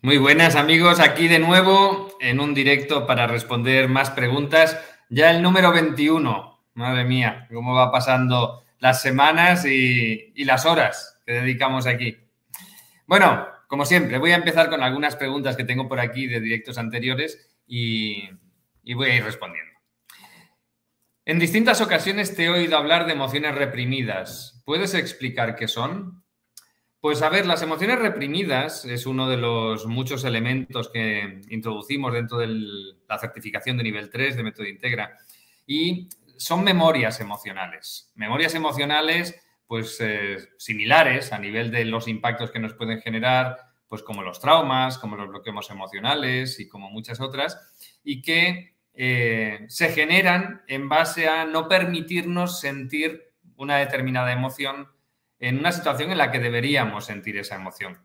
Muy buenas amigos, aquí de nuevo en un directo para responder más preguntas. Ya el número 21, madre mía, cómo va pasando las semanas y, las horas que dedicamos aquí. Bueno, como siempre, voy a empezar con algunas preguntas que tengo por aquí de directos anteriores y, y voy a ir respondiendo. En distintas ocasiones te he oído hablar de emociones reprimidas. ¿Puedes explicar qué son? Pues a ver, las emociones reprimidas es uno de los muchos elementos que introducimos dentro de la certificación de nivel 3 de Método Integra y son memorias emocionales. Memorias emocionales pues eh, similares a nivel de los impactos que nos pueden generar, pues como los traumas, como los bloqueos emocionales y como muchas otras, y que eh, se generan en base a no permitirnos sentir una determinada emoción en una situación en la que deberíamos sentir esa emoción.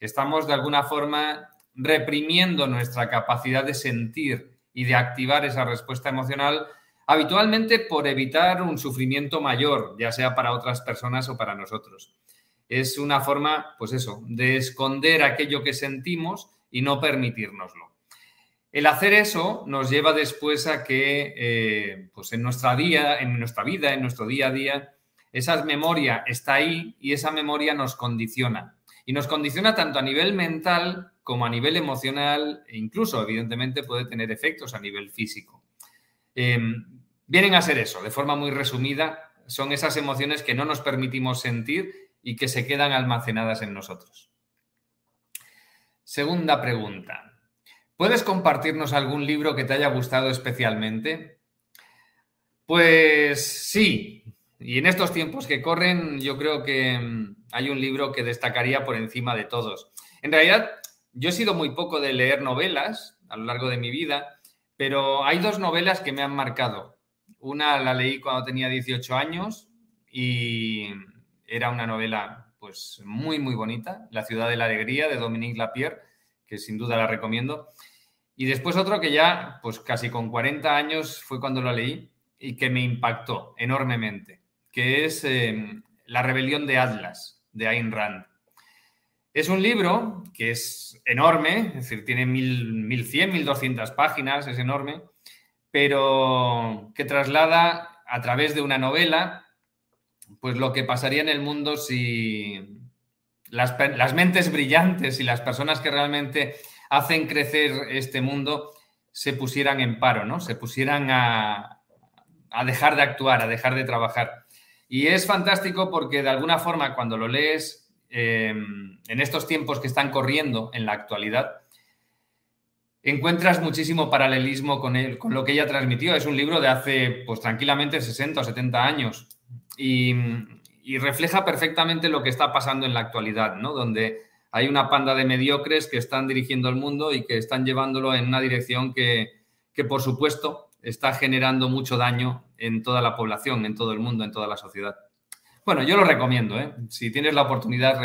Estamos de alguna forma reprimiendo nuestra capacidad de sentir y de activar esa respuesta emocional habitualmente por evitar un sufrimiento mayor, ya sea para otras personas o para nosotros. Es una forma, pues eso, de esconder aquello que sentimos y no permitirnoslo. El hacer eso nos lleva después a que, eh, pues en nuestra, día, en nuestra vida, en nuestro día a día, esa memoria está ahí y esa memoria nos condiciona. Y nos condiciona tanto a nivel mental como a nivel emocional e incluso, evidentemente, puede tener efectos a nivel físico. Em, vienen a ser eso, de forma muy resumida, son esas emociones que no nos permitimos sentir y que se quedan almacenadas en nosotros. Segunda pregunta. ¿Puedes compartirnos algún libro que te haya gustado especialmente? Pues sí, y en estos tiempos que corren, yo creo que mm, hay un libro que destacaría por encima de todos. En realidad, yo he sido muy poco de leer novelas a lo largo de mi vida, pero hay dos novelas que me han marcado. Una la leí cuando tenía 18 años y era una novela pues muy muy bonita, La ciudad de la alegría de Dominique Lapierre, que sin duda la recomiendo. Y después otro que ya pues casi con 40 años fue cuando lo leí y que me impactó enormemente que es em, La rebelión de Atlas, de Ayn Rand. Es un libro que es enorme, es decir, tiene 1100, 1200 páginas, es enorme, pero que traslada a través de una novela pues lo que pasaría en el mundo si las, las, mentes brillantes y las personas que realmente hacen crecer este mundo se pusieran en paro, ¿no? Se pusieran a, a dejar de actuar, a dejar de trabajar. Y es fantástico porque de alguna forma cuando lo lees em, en estos tiempos que están corriendo en la actualidad, encuentras muchísimo paralelismo con, con lo que ella transmitió. Es un libro de hace, pues tranquilamente, 60 o 70 años y, y, refleja perfectamente lo que está pasando en la actualidad, ¿no? Donde hay una panda de mediocres que están dirigiendo el mundo y que están llevándolo en una dirección que, que por supuesto, está generando mucho daño en toda la población, en todo el mundo, en toda la sociedad. Bueno, yo lo recomiendo, ¿eh? si tienes la oportunidad,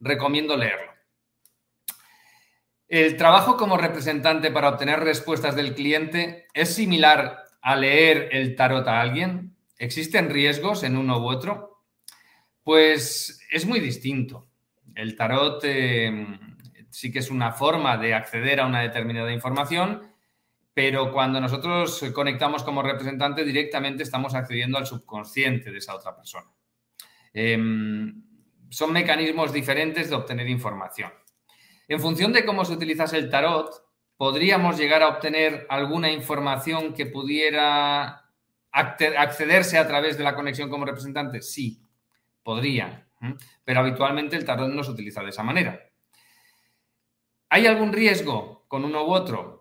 recomiendo leerlo. El trabajo como representante para obtener respuestas del cliente es similar a leer el tarot a alguien. ¿Existen riesgos en uno u otro? Pues es muy distinto. El tarot eh, sí que es una forma de acceder a una determinada información pero cuando nosotros conectamos como representante directamente estamos accediendo al subconsciente de esa otra persona. Em, son mecanismos diferentes de obtener información. En función de cómo se utilizase el tarot, podríamos llegar a obtener alguna información que pudiera accederse a través de la conexión como representante. Sí, podría, pero habitualmente el tarot no se utiliza de esa manera. ¿Hay algún riesgo con uno u otro?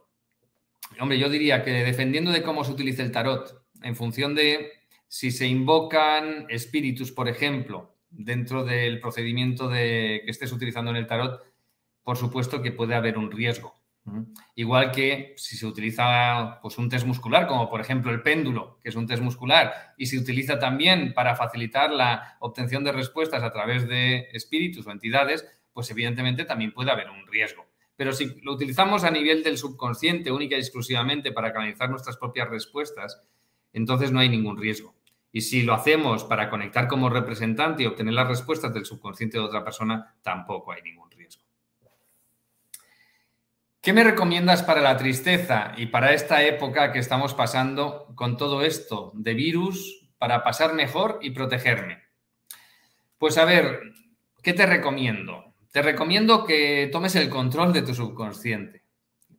Hombre, yo diría que dependiendo de cómo se utilice el tarot, en función de si se invocan espíritus, por ejemplo, dentro del procedimiento de, que estés utilizando en el tarot, por supuesto que puede haber un riesgo. Igual que si se utiliza pues, un test muscular, como por ejemplo el péndulo, que es un test muscular, y se utiliza también para facilitar la obtención de respuestas a través de espíritus o entidades, pues evidentemente también puede haber un riesgo. Pero si lo utilizamos a nivel del subconsciente única y exclusivamente para canalizar nuestras propias respuestas, entonces no hay ningún riesgo. Y si lo hacemos para conectar como representante y obtener las respuestas del subconsciente de otra persona, tampoco hay ningún riesgo. ¿Qué me recomiendas para la tristeza y para esta época que estamos pasando con todo esto de virus para pasar mejor y protegerme? Pues a ver, ¿qué te recomiendo? Te recomiendo que tomes el control de tu subconsciente.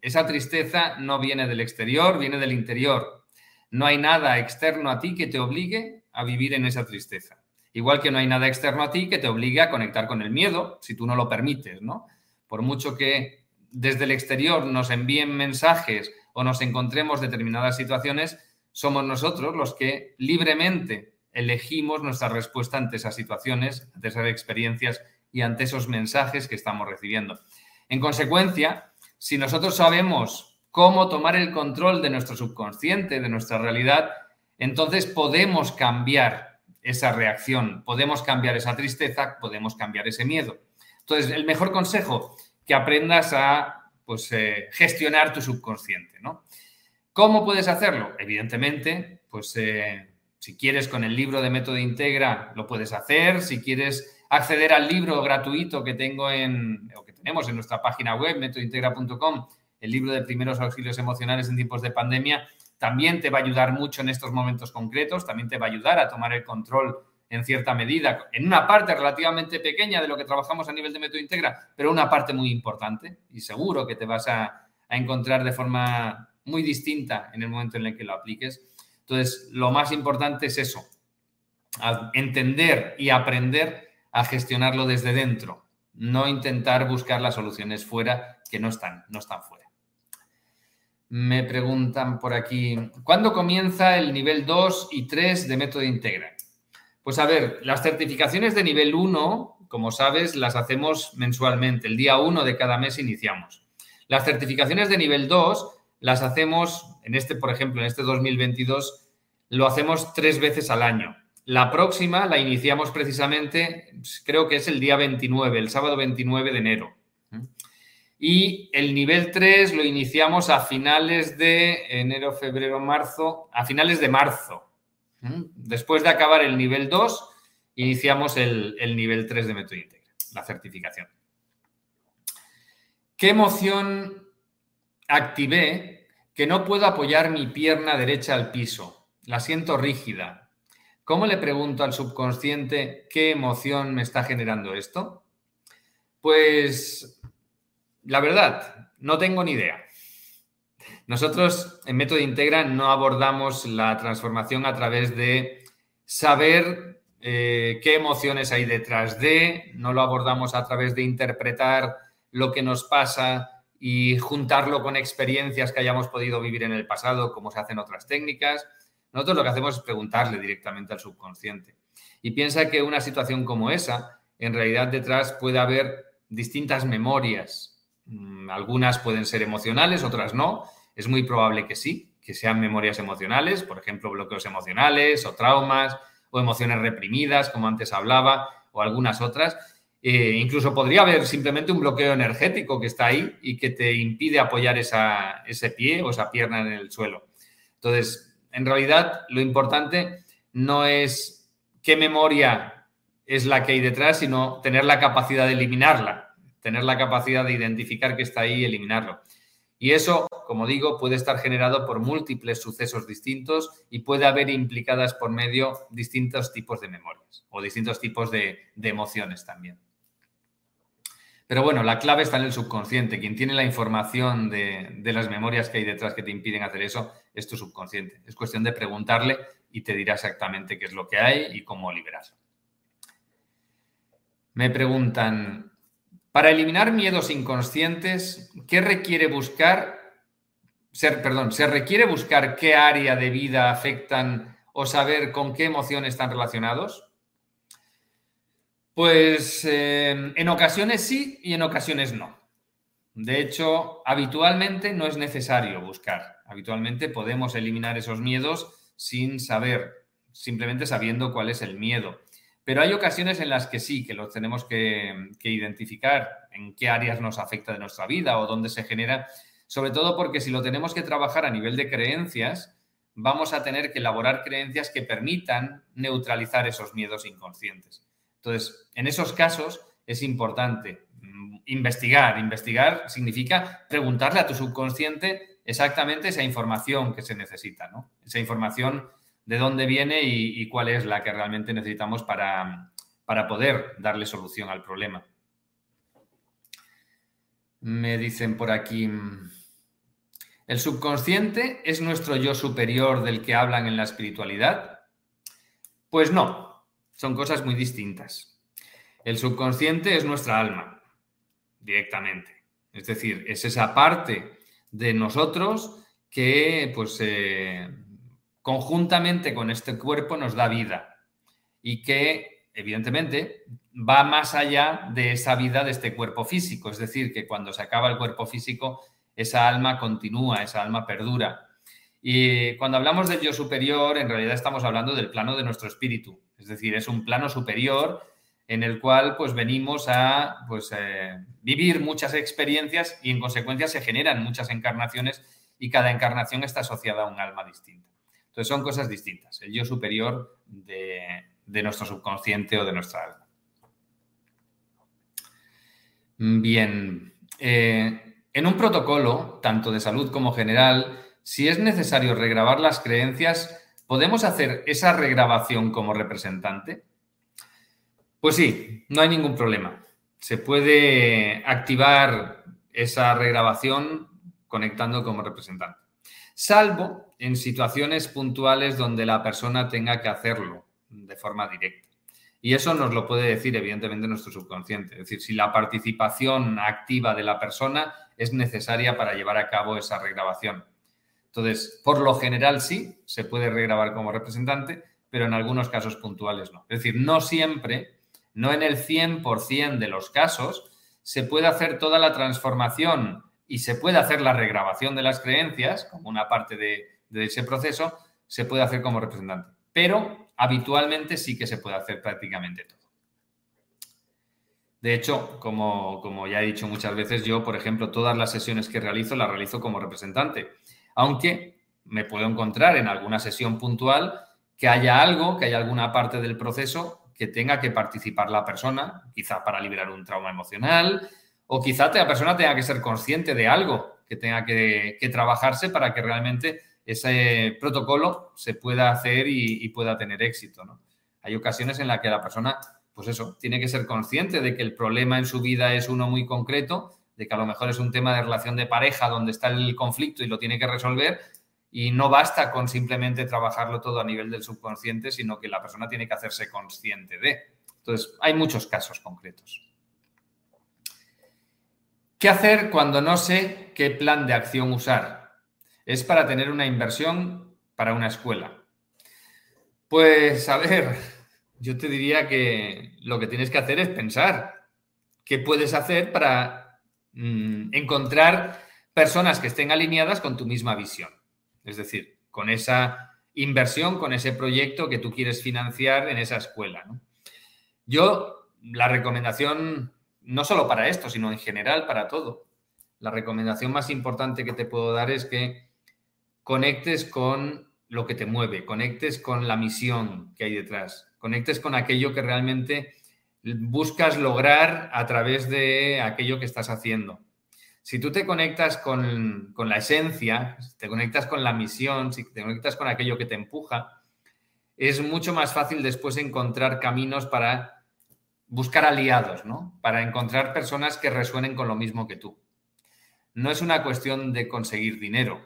Esa tristeza no viene del exterior, viene del interior. No hay nada externo a ti que te obligue a vivir en esa tristeza. Igual que no hay nada externo a ti que te obligue a conectar con el miedo, si tú no lo permites, ¿no? Por mucho que desde el exterior nos envíen mensajes o nos encontremos determinadas situaciones, somos nosotros los que libremente elegimos nuestra respuesta ante esas situaciones, ante esas experiencias y ante esos mensajes que estamos recibiendo. En consecuencia, si nosotros sabemos cómo tomar el control de nuestro subconsciente, de nuestra realidad, entonces podemos cambiar esa reacción, podemos cambiar esa tristeza, podemos cambiar ese miedo. Entonces, el mejor consejo, que aprendas a pues, eh, gestionar tu subconsciente, ¿no? ¿Cómo puedes hacerlo? Evidentemente, pues eh, si quieres con el libro de Método Integra, lo puedes hacer. Si quieres acceder al libro gratuito que tengo en, o que tenemos en nuestra página web, métodointegra.com, el libro de primeros auxilios emocionales en tiempos de pandemia, también te va a ayudar mucho en estos momentos concretos, también te va a ayudar a tomar el control en cierta medida, en una parte relativamente pequeña de lo que trabajamos a nivel de método integra, pero una parte muy importante y seguro que te vas a, encontrar de forma muy distinta en el momento en el que lo apliques. Entonces, lo más importante es eso, entender y aprender a gestionarlo desde dentro, no intentar buscar las soluciones fuera que no están, no están fuera. Me preguntan por aquí, ¿cuándo comienza el nivel 2 y 3 de método integra? Pues a ver, las certificaciones de nivel 1, como sabes, las hacemos mensualmente. El día 1 de cada mes iniciamos. Las certificaciones de nivel 2 las hacemos, en este, por ejemplo, en este 2022, lo hacemos tres veces al año. La próxima la iniciamos precisamente, creo que es el día 29, el sábado 29 de enero. Y el nivel 3 lo iniciamos a finales de enero, febrero, marzo, a finales de marzo. Después de acabar el nivel 2, iniciamos el, nivel 3 de método íntegra, la certificación. ¿Qué emoción activé que no puedo apoyar mi pierna derecha al piso? La siento rígida. ¿Cómo le pregunto al subconsciente qué emoción me está generando esto? Pues la verdad, no tengo ni idea. Nosotros en Método Integra no abordamos la transformación a través de saber eh, qué emociones hay detrás de, no lo abordamos a través de interpretar lo que nos pasa y juntarlo con experiencias que hayamos podido vivir en el pasado, como se hacen otras técnicas. Nosotros lo que hacemos es preguntarle directamente al subconsciente. Y piensa que una situación como esa, en realidad detrás puede haber distintas memorias. Mm, algunas pueden ser emocionales, otras no, es muy probable que sí, que sean memorias emocionales, por ejemplo, bloqueos emocionales o traumas o emociones reprimidas, como antes hablaba, o algunas otras. Eh, incluso podría haber simplemente un bloqueo energético que está ahí y que te impide apoyar ese pie o esa pierna en el suelo. Entonces, en realidad, lo importante no es qué memoria es la que hay detrás, sino tener la capacidad de eliminarla, tener la capacidad de identificar que está ahí y eliminarlo. Y eso, como digo, puede estar generado por múltiples sucesos distintos y puede haber implicadas por medio distintos tipos de memorias o distintos tipos de, emociones también. Pero bueno, la clave está en el subconsciente. Quien tiene la información de, las memorias que hay detrás que te impiden hacer eso es tu subconsciente. Es cuestión de preguntarle y te dirá exactamente qué es lo que hay y cómo liberarlo. Me preguntan, para eliminar miedos inconscientes, ¿qué requiere buscar? Ser, perdón, ¿se requiere buscar qué área de vida afectan o saber con qué emociones están relacionados? Pues eh, en ocasiones sí y en ocasiones no. De hecho, habitualmente no es necesario buscar. Habitualmente podemos eliminar esos miedos sin saber, simplemente sabiendo cuál es el miedo. Pero hay ocasiones en las que sí, que los tenemos que, identificar en qué áreas nos afecta de nuestra vida o dónde se genera, sobre todo porque si lo tenemos que trabajar a nivel de creencias, vamos a tener que elaborar creencias que permitan neutralizar esos miedos inconscientes. Entonces, en esos casos es importante investigar. Investigar significa preguntarle a tu subconsciente exactamente esa información que se necesita, ¿no? Esa información de dónde viene y, cuál es la que realmente necesitamos para, para poder darle solución al problema. Me dicen por aquí, ¿el subconsciente es nuestro yo superior del que hablan en la espiritualidad? Pues no, son cosas muy distintas. El subconsciente es nuestra alma, directamente. Es decir, es esa parte de nosotros que, pues, eh, conjuntamente con este cuerpo nos da vida y que, evidentemente, va más allá de esa vida de este cuerpo físico. Es decir, que cuando se acaba el cuerpo físico, esa alma continúa, esa alma perdura. Y cuando hablamos del yo superior, en realidad estamos hablando del plano de nuestro espíritu. Es decir, es un plano superior en el cual pues venimos a pues, eh, vivir muchas experiencias y en consecuencia se generan muchas encarnaciones y cada encarnación está asociada a un alma distinta. Entonces son cosas distintas, el yo superior de, nuestro subconsciente o de nuestra alma. Bien, eh, en un protocolo, tanto de salud como general, si es necesario regrabar las creencias, ¿podemos hacer esa regrabación como representante? Pues sí, no hay ningún problema. Se puede activar esa regrabación conectando como representante, salvo en situaciones puntuales donde la persona tenga que hacerlo de forma directa. Y eso nos lo puede decir, evidentemente, nuestro subconsciente. Es decir, si la participación activa de la persona es necesaria para llevar a cabo esa regrabación. Entonces, por lo general sí, se puede regrabar como representante, pero en algunos casos puntuales no. Es decir, no siempre, no en el 100% de los casos, se puede hacer toda la transformación y se puede hacer la regrabación de las creencias como una parte de, de ese proceso, se puede hacer como representante. Pero habitualmente sí que se puede hacer prácticamente todo. De hecho, como, ya he dicho muchas veces, yo, por ejemplo, todas las sesiones que realizo las realizo como representante, aunque me puedo encontrar en alguna sesión puntual que haya algo, que haya alguna parte del proceso que tenga que participar la persona, quizá para liberar un trauma emocional, o quizá la persona tenga que ser consciente de algo que tenga que, que trabajarse para que realmente ese protocolo se pueda hacer y, pueda tener éxito. ¿no? Hay ocasiones en las que la persona, pues eso, tiene que ser consciente de que el problema en su vida es uno muy concreto, de que a lo mejor es un tema de relación de pareja donde está el conflicto y lo tiene que resolver, y no basta con simplemente trabajarlo todo a nivel del subconsciente, sino que la persona tiene que hacerse consciente de. Entonces, hay muchos casos concretos. ¿Qué hacer cuando no sé qué plan de acción usar? es para tener una inversión para una escuela. Pues a ver, yo te diría que lo que tienes que hacer es pensar qué puedes hacer para mm, encontrar personas que estén alineadas con tu misma visión. Es decir, con esa inversión, con ese proyecto que tú quieres financiar en esa escuela. Yo, la recomendación, no solo para esto, sino en general para todo, la recomendación más importante que te puedo dar es que conectes con lo que te mueve, conectes con la misión que hay detrás, conectes con aquello que realmente buscas lograr a través de aquello que estás haciendo. Si tú te conectas con, la esencia, te conectas con la misión, si te conectas con aquello que te empuja, es mucho más fácil después encontrar caminos para buscar aliados, ¿no? Para encontrar personas que resuenen con lo mismo que tú. No es una cuestión de conseguir dinero,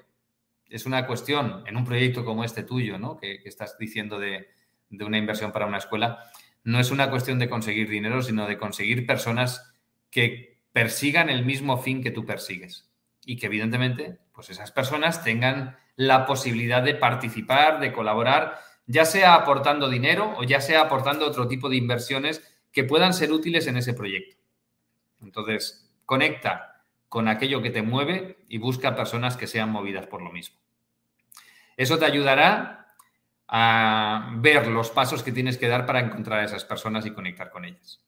es una cuestión en un proyecto como este tuyo, ¿no? que, estás diciendo de, una inversión para una escuela, no es una cuestión de conseguir dinero, sino de conseguir personas que persigan el mismo fin que tú persigues. Y que evidentemente, pues esas personas tengan la posibilidad de participar, de colaborar, ya sea aportando dinero o ya sea aportando otro tipo de inversiones que puedan ser útiles en ese proyecto. Entonces, conecta con aquello que te mueve y busca personas que sean movidas por lo mismo. Eso te ayudará a ver los pasos que tienes que dar para encontrar a esas personas y conectar con ellas.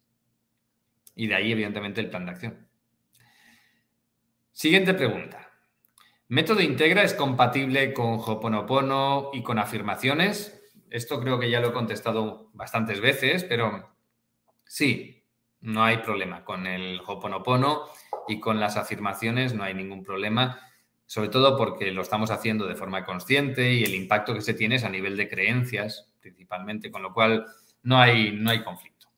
Y de ahí, evidentemente, el plan de acción. Siguiente pregunta. ¿Método Integra es compatible con Hoponopono y con afirmaciones? Esto creo que ya lo he contestado bastantes veces, pero sí, No hay problema con el Hoponopono y con las afirmaciones, no hay ningún problema, sobre todo porque lo estamos haciendo de forma consciente y el impacto que se tiene es a nivel de creencias, principalmente, con lo cual no hay, no hay conflicto.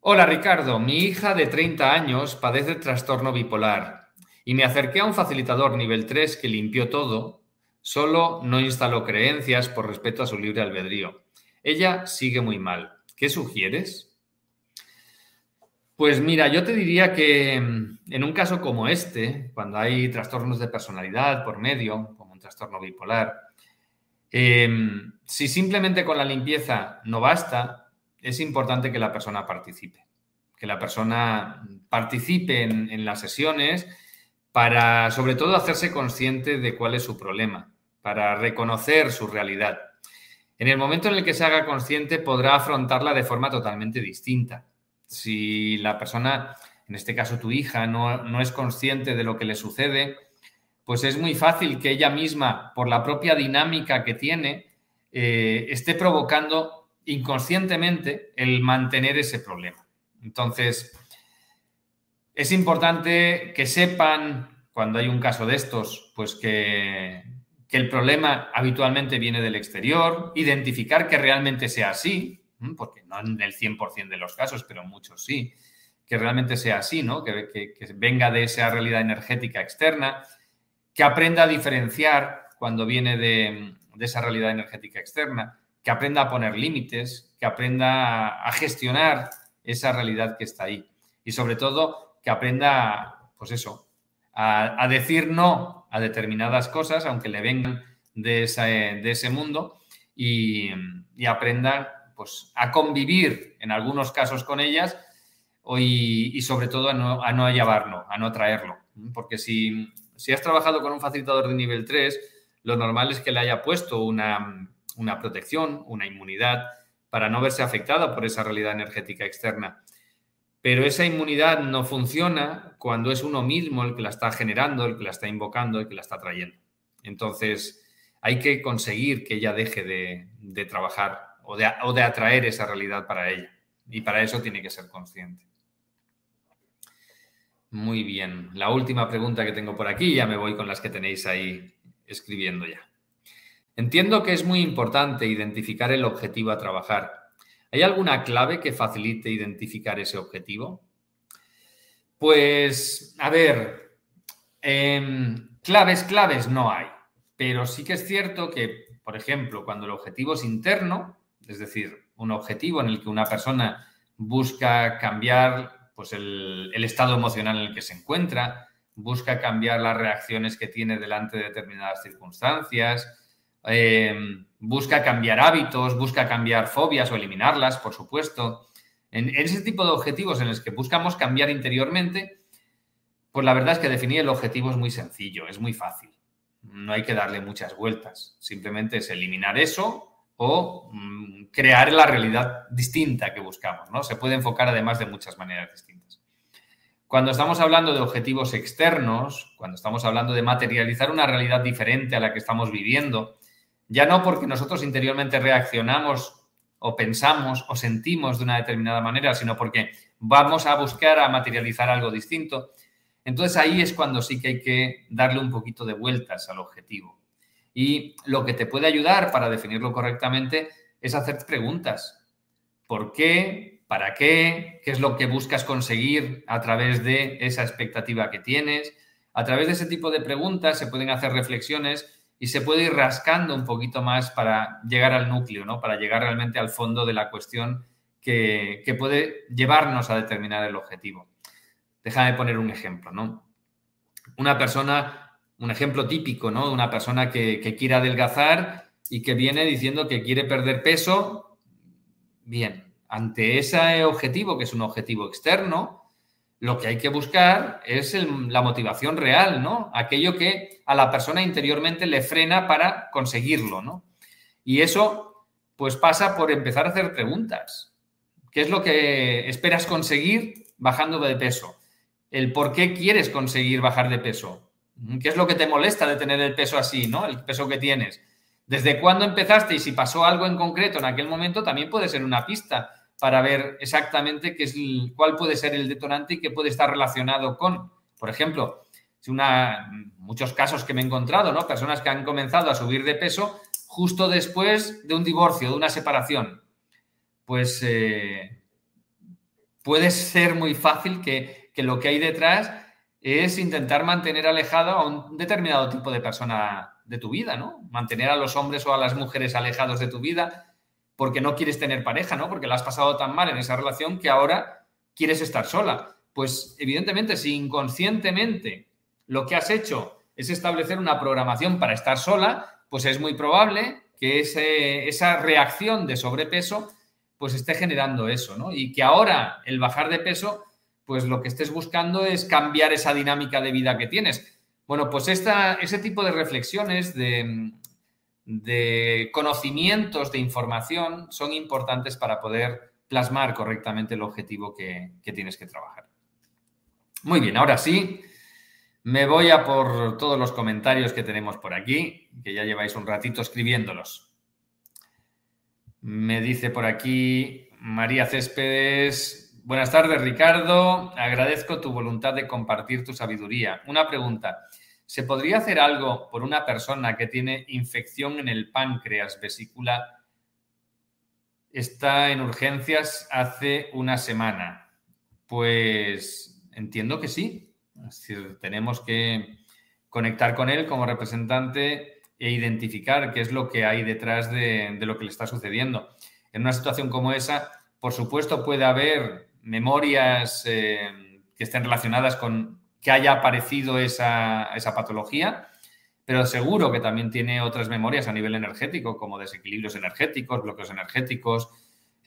Hola Ricardo, mi hija de 30 años padece trastorno bipolar y me acerqué a un facilitador nivel 3 que limpió todo, solo no instaló creencias por respeto a su libre albedrío. Ella sigue muy mal. ¿Qué sugieres? Pues mira, yo te diría que mm, en un caso como este, cuando hay trastornos de personalidad por medio, como un trastorno bipolar, em, si simplemente con la limpieza no basta, es importante que la persona participe, que la persona participe en, en las sesiones para, sobre todo, hacerse consciente de cuál es su problema, para reconocer su realidad. En el momento en el que se haga consciente, podrá afrontarla de forma totalmente distinta si la persona, en este caso tu hija, no, es consciente de lo que le sucede, pues es muy fácil que ella misma, por la propia dinámica que tiene, eh, esté provocando inconscientemente el mantener ese problema. Entonces, es importante que sepan, cuando hay un caso de estos, pues que, que el problema habitualmente viene del exterior, identificar que realmente sea así, porque no en el 100% de los casos, pero muchos sí, que realmente sea así, ¿no? Que, venga de esa realidad energética externa, que aprenda a diferenciar cuando viene de, esa realidad energética externa, que aprenda a poner límites, que aprenda a, gestionar esa realidad que está ahí. Y sobre todo, que aprenda, pues eso, a, decir no a determinadas cosas, aunque le vengan de, de ese mundo, y, y aprenda pues, a convivir en algunos casos con ellas y, sobre todo a no, a llevarlo, a no traerlo. Porque si, si, has trabajado con un facilitador de nivel 3, lo normal es que le haya puesto una, una protección, una inmunidad, para no verse afectada por esa realidad energética externa. Pero esa inmunidad no funciona cuando es uno mismo el que la está generando, el que la está invocando, el que la está trayendo. Entonces, hay que conseguir que ella deje de, de trabajar o de, atraer esa realidad para ella. Y para eso tiene que ser consciente. Muy bien. La última pregunta que tengo por aquí, ya me voy con las que tenéis ahí escribiendo ya. Entiendo que es muy importante identificar el objetivo a trabajar. ¿Hay alguna clave que facilite identificar ese objetivo? Pues, a ver, em, claves, claves no hay, pero sí que es cierto que, por ejemplo, cuando el objetivo es interno, es decir, un objetivo en el que una persona busca cambiar pues, el, estado emocional en el que se encuentra, busca cambiar las reacciones que tiene delante de determinadas circunstancias, eh, busca cambiar hábitos, busca cambiar fobias o eliminarlas, por supuesto. En, en, ese tipo de objetivos en los que buscamos cambiar interiormente, pues la verdad es que definir el objetivo es muy sencillo, es muy fácil. No hay que darle muchas vueltas. Simplemente es eliminar eso o mm, crear la realidad distinta que buscamos, ¿no? Se puede enfocar además de muchas maneras distintas. Cuando estamos hablando de objetivos externos, cuando estamos hablando de materializar una realidad diferente a la que estamos viviendo, ya no porque nosotros interiormente reaccionamos o pensamos o sentimos de una determinada manera, sino porque vamos a buscar a materializar algo distinto, entonces ahí es cuando sí que hay que darle un poquito de vueltas al objetivo. Y lo que te puede ayudar para definirlo correctamente es hacer preguntas. ¿Por qué? ¿Para qué? ¿Qué es lo que buscas conseguir a través de esa expectativa que tienes? A través de ese tipo de preguntas se pueden hacer reflexiones y se puede ir rascando un poquito más para llegar al núcleo, ¿no? Para llegar realmente al fondo de la cuestión que, que puede llevarnos a determinar el objetivo. Déjame poner un ejemplo, ¿no? Una persona un ejemplo típico, ¿no? Una persona que, quiere adelgazar y que viene diciendo que quiere perder peso. Bien, ante ese objetivo, que es un objetivo externo, lo que hay que buscar es la motivación real, ¿no? Aquello que a la persona interiormente le frena para conseguirlo, ¿no? Y eso, pues pasa por empezar a hacer preguntas. ¿Qué es lo que esperas conseguir bajando de peso? El por qué quieres conseguir bajar de peso. ¿Qué es lo que te molesta de tener el peso así, ¿no? El peso que tienes. ¿Desde cuándo empezaste y si pasó algo en concreto en aquel momento también puede ser una pista para ver exactamente qué es cuál puede ser el detonante y qué puede estar relacionado con, por ejemplo, una, muchos casos que me he encontrado, ¿no? Personas que han comenzado a subir de peso justo después de un divorcio, de una separación. Pues eh, puede ser muy fácil que lo que hay detrás es intentar mantener alejado a un determinado tipo de persona de tu vida, ¿no? Mantener a los hombres o a las mujeres alejados de tu vida porque no quieres tener pareja, ¿no? Porque la has pasado tan mal en esa relación que ahora quieres estar sola. Pues evidentemente, si inconscientemente lo que has hecho es establecer una programación para estar sola, pues es muy probable que esa reacción de sobrepeso pues esté generando eso, ¿no? Y que ahora el bajar de peso, pues lo que estés buscando es cambiar esa dinámica de vida que tienes. Bueno, pues esta, ese tipo de reflexiones, de, conocimientos, de información, son importantes para poder plasmar correctamente el objetivo que, que tienes que trabajar. Muy bien, ahora sí, me voy a por todos los comentarios que tenemos por aquí, que ya lleváis un ratito escribiéndolos. Me dice por aquí María Céspedes, buenas tardes Ricardo, agradezco tu voluntad de compartir tu sabiduría. Una pregunta, ¿Se podría hacer algo por una persona que tiene infección en el páncreas, vesícula? Está en urgencias hace una semana. Pues entiendo que sí. tenemos que conectar con él como representante e identificar qué es lo que hay detrás de, lo que le está sucediendo. En una situación como esa, por supuesto, puede haber memorias eh, que estén relacionadas con que haya aparecido esa, esa patología, pero seguro que también tiene otras memorias a nivel energético, como desequilibrios energéticos, bloqueos energéticos,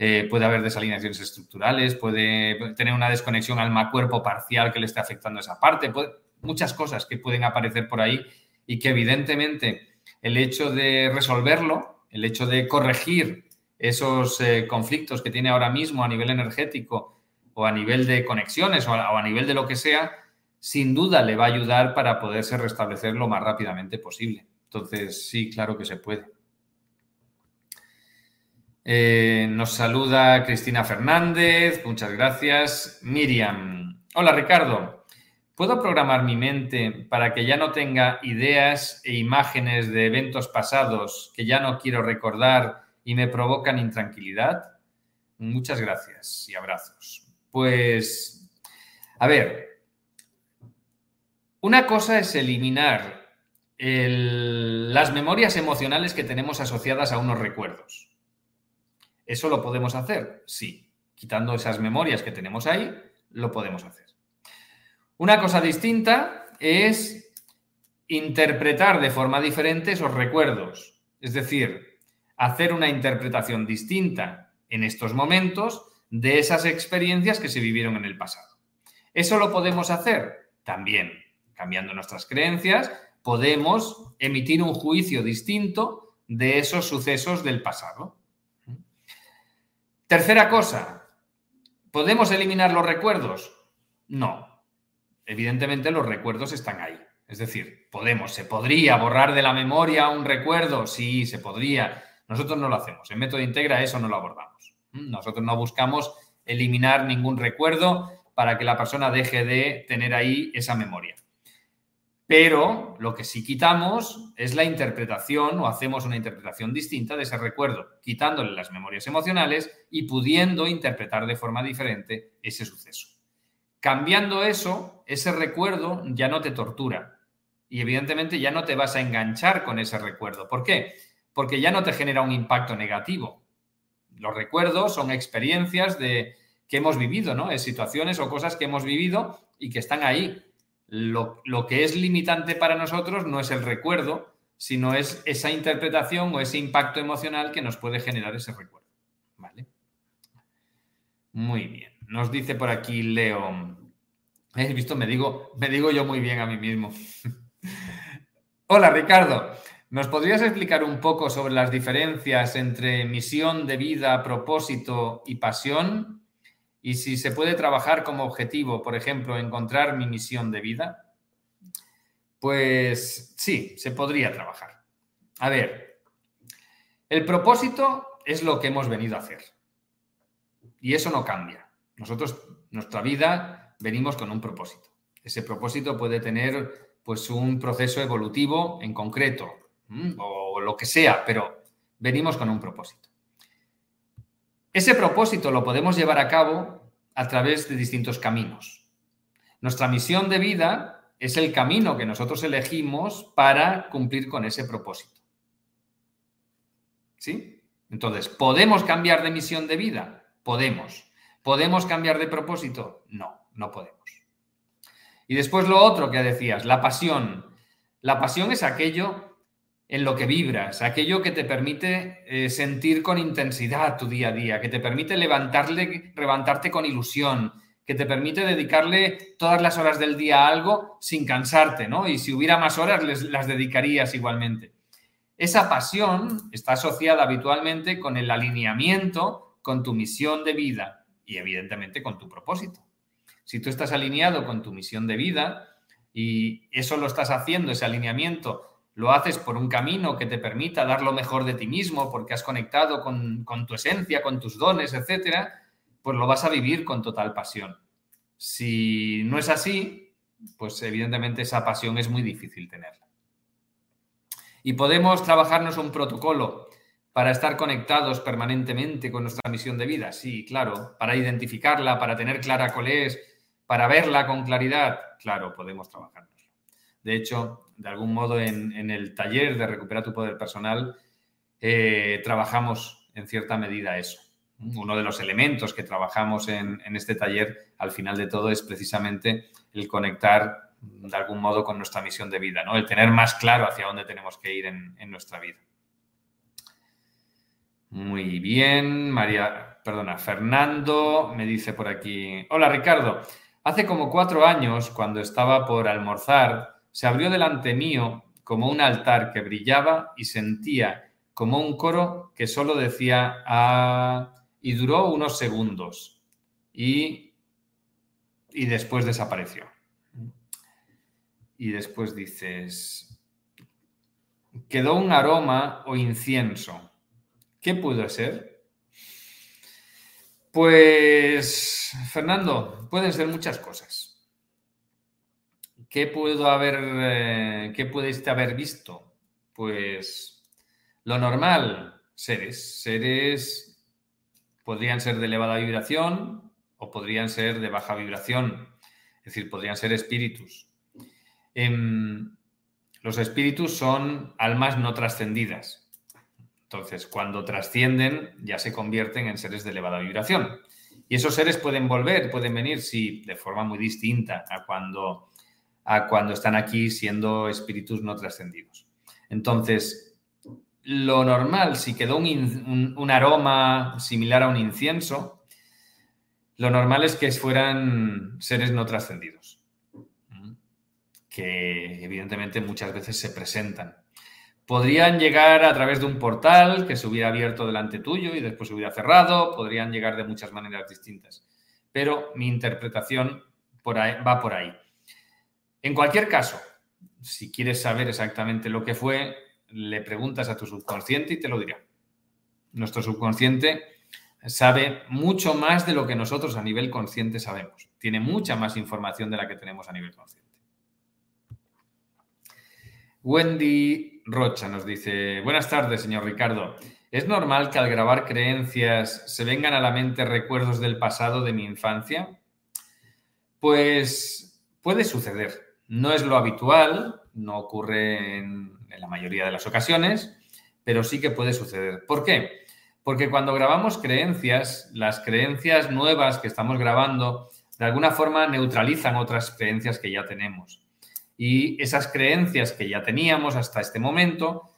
eh, puede haber desalineaciones estructurales, puede tener una desconexión alma-cuerpo parcial que le esté afectando esa parte, muchas cosas que pueden aparecer por ahí y que evidentemente el hecho de resolverlo, el hecho de corregir esos eh, conflictos que tiene ahora mismo a nivel energético o a nivel de conexiones o a nivel de lo que sea, sin duda le va a ayudar para poderse restablecer lo más rápidamente posible. Entonces, sí, claro que se puede. Eh, nos saluda Cristina Fernández, muchas gracias. Miriam, hola Ricardo, ¿puedo programar mi mente para que ya no tenga ideas e imágenes de eventos pasados que ya no quiero recordar y me provocan intranquilidad? Muchas gracias y abrazos. Pues, a ver, una cosa es eliminar las memorias emocionales que tenemos asociadas a unos recuerdos. ¿Eso lo podemos hacer? Sí. Quitando esas memorias que tenemos ahí, lo podemos hacer. Una cosa distinta es interpretar de forma diferente esos recuerdos. Es decir, hacer una interpretación distinta en estos momentos de esas experiencias que se vivieron en el pasado. ¿Eso lo podemos hacer? También cambiando nuestras creencias, podemos emitir un juicio distinto de esos sucesos del pasado. Tercera cosa, ¿podemos eliminar los recuerdos? No. Evidentemente los recuerdos están ahí. Es decir, podemos, se podría borrar de la memoria un recuerdo, sí, se podría. Nosotros no lo hacemos. En método integra eso no lo abordamos. Nosotros no buscamos eliminar ningún recuerdo para que la persona deje de tener ahí esa memoria. Pero lo que sí quitamos es la interpretación o hacemos una interpretación distinta de ese recuerdo, quitándole las memorias emocionales y pudiendo interpretar de forma diferente ese suceso. Cambiando eso, ese recuerdo ya no te tortura y evidentemente ya no te vas a enganchar con ese recuerdo. ¿Por qué? Porque ya no te genera un impacto negativo. Los recuerdos son experiencias de que hemos vivido, ¿no? Es situaciones o cosas que hemos vivido y que están ahí lo, que es limitante para nosotros no es el recuerdo, sino es esa interpretación o ese impacto emocional que nos puede generar ese recuerdo. ¿Vale? Muy bien. Nos dice por aquí Leo. He visto, me digo, me digo yo muy bien a mí mismo. Hola Ricardo, ¿nos podrías explicar un poco sobre las diferencias entre misión de vida, propósito y pasión? y si se puede trabajar como objetivo, por ejemplo, encontrar mi misión de vida, pues sí, se podría trabajar. A ver, el propósito es lo que hemos venido a hacer. Y eso no cambia. Nosotros, nuestra vida, venimos con un propósito. Ese propósito puede tener pues un proceso evolutivo en concreto o lo que sea, pero venimos con un propósito. Ese propósito lo podemos llevar a cabo a través de distintos caminos. Nuestra misión de vida es el camino que nosotros elegimos para cumplir con ese propósito. ¿Sí? Entonces, ¿podemos cambiar de misión de vida? Podemos. ¿Podemos cambiar de propósito? No, no podemos. Y después lo otro que decías, la pasión. La pasión es aquello en lo que vibras, aquello que te permite eh, sentir con intensidad tu día a día, que te permite levantarle, levantarte con ilusión, que te permite dedicarle todas las horas del día a algo sin cansarte, ¿no? Y si hubiera más horas, las dedicarías igualmente. Esa pasión está asociada habitualmente con el alineamiento con tu misión de vida y evidentemente con tu propósito. Si tú estás alineado con tu misión de vida y eso lo estás haciendo, ese alineamiento, lo haces por un camino que te permita dar lo mejor de ti mismo porque has conectado con, con tu esencia, con tus dones, etcétera, pues lo vas a vivir con total pasión. Si no es así, pues evidentemente esa pasión es muy difícil tenerla. Y podemos trabajarnos un protocolo para estar conectados permanentemente con nuestra misión de vida. Sí, claro, para identificarla, para tener clara cuál es, para verla con claridad. Claro, podemos trabajarnos. De hecho, de algún modo en, el taller de Recupera tu Poder Personal eh, trabajamos en cierta medida eso uno de los elementos que trabajamos en, este taller al final de todo es precisamente el conectar de algún modo con nuestra misión de vida, ¿no? El tener más claro hacia dónde tenemos que ir en, en nuestra vida. Muy bien, María, perdona, Fernando me dice por aquí, hola Ricardo, hace como cuatro años, cuando estaba por almorzar, se abrió delante mío como un altar que brillaba y sentía como un coro que solo decía, ah, y duró unos segundos y, y después desapareció. Y después dices, quedó un aroma o incienso. ¿Qué pudo ser? Pues, Fernando, pueden ser muchas cosas. ¿Qué puedo haber, eh, haber visto? Pues lo normal, seres, seres podrían ser de elevada vibración o podrían ser de baja vibración, es decir, podrían ser espíritus. Em, los espíritus son almas no trascendidas. Entonces, cuando trascienden, ya se convierten en seres de elevada vibración. Y esos seres pueden volver, pueden venir, sí, de forma muy distinta a cuando, a cuando están aquí siendo espíritus no trascendidos. Entonces, lo normal, si quedó un, aroma similar a un incienso, lo normal es que fueran seres no trascendidos, que evidentemente muchas veces se presentan. Podrían llegar a través de un portal que se hubiera abierto delante tuyo y después se hubiera cerrado, podrían llegar de muchas maneras distintas, pero mi interpretación va por ahí. En cualquier caso, si quieres saber exactamente lo que fue, le preguntas a tu subconsciente y te lo dirá. Nuestro subconsciente sabe mucho más de lo que nosotros a nivel consciente sabemos. Tiene mucha más información de la que tenemos a nivel consciente. Wendy Rocha nos dice, buenas tardes, señor Ricardo. ¿Es normal que al grabar creencias se vengan a la mente recuerdos del pasado de mi infancia? Pues puede suceder. No es lo habitual, no ocurre en en la mayoría de las ocasiones, pero sí que puede suceder. ¿Por qué? Porque cuando grabamos creencias, las creencias nuevas que estamos grabando, de alguna forma neutralizan otras creencias que ya tenemos. Y esas creencias que ya teníamos hasta este momento,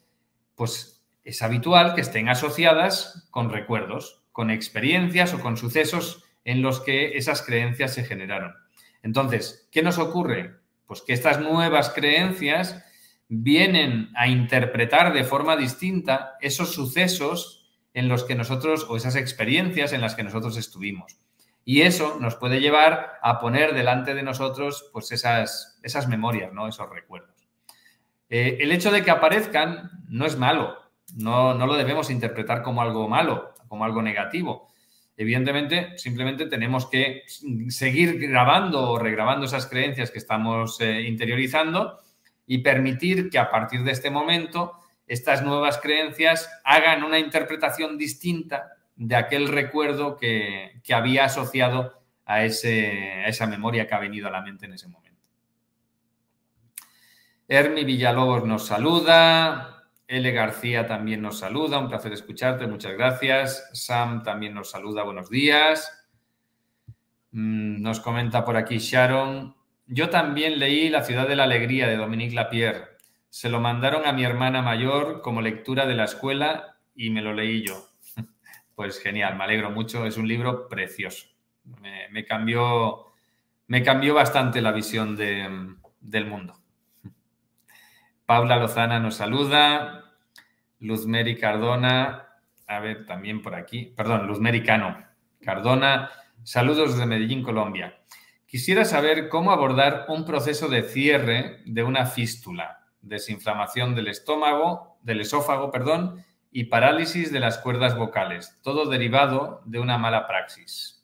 pues es habitual que estén asociadas con recuerdos, con experiencias o con sucesos en los que esas creencias se generaron. Entonces, ¿qué nos ocurre? Pues que estas nuevas creencias vienen a interpretar de forma distinta esos sucesos en los que nosotros, o esas experiencias en las que nosotros estuvimos. Y eso nos puede llevar a poner delante de nosotros pues esas, esas memorias, ¿no? esos recuerdos. Eh, el hecho de que aparezcan no es malo, no, no, lo debemos interpretar como algo malo, como algo negativo. Evidentemente, simplemente tenemos que seguir grabando o regrabando esas creencias que estamos eh, interiorizando y permitir que a partir de este momento estas nuevas creencias hagan una interpretación distinta de aquel recuerdo que, había asociado a, ese, a esa memoria que ha venido a la mente en ese momento. Hermi Villalobos nos saluda. L. García también nos saluda. Un placer escucharte. Muchas gracias. Sam también nos saluda. Buenos días. Mm, nos comenta por aquí Sharon. Yo también leí La ciudad de la alegría de Dominique Lapierre. Se lo mandaron a mi hermana mayor como lectura de la escuela y me lo leí yo. Pues genial, me alegro mucho. Es un libro precioso. Me, cambió, me cambió bastante la visión del mundo. Paula Lozana nos saluda. Luzmeri Cardona, a ver, también por aquí, perdón, Luzmeri Cano. Cardona, saludos desde Medellín, Colombia. Quisiera saber cómo abordar un proceso de cierre de una fístula, desinflamación del estómago, del esófago, perdón, y parálisis de las cuerdas vocales, todo derivado de una mala praxis.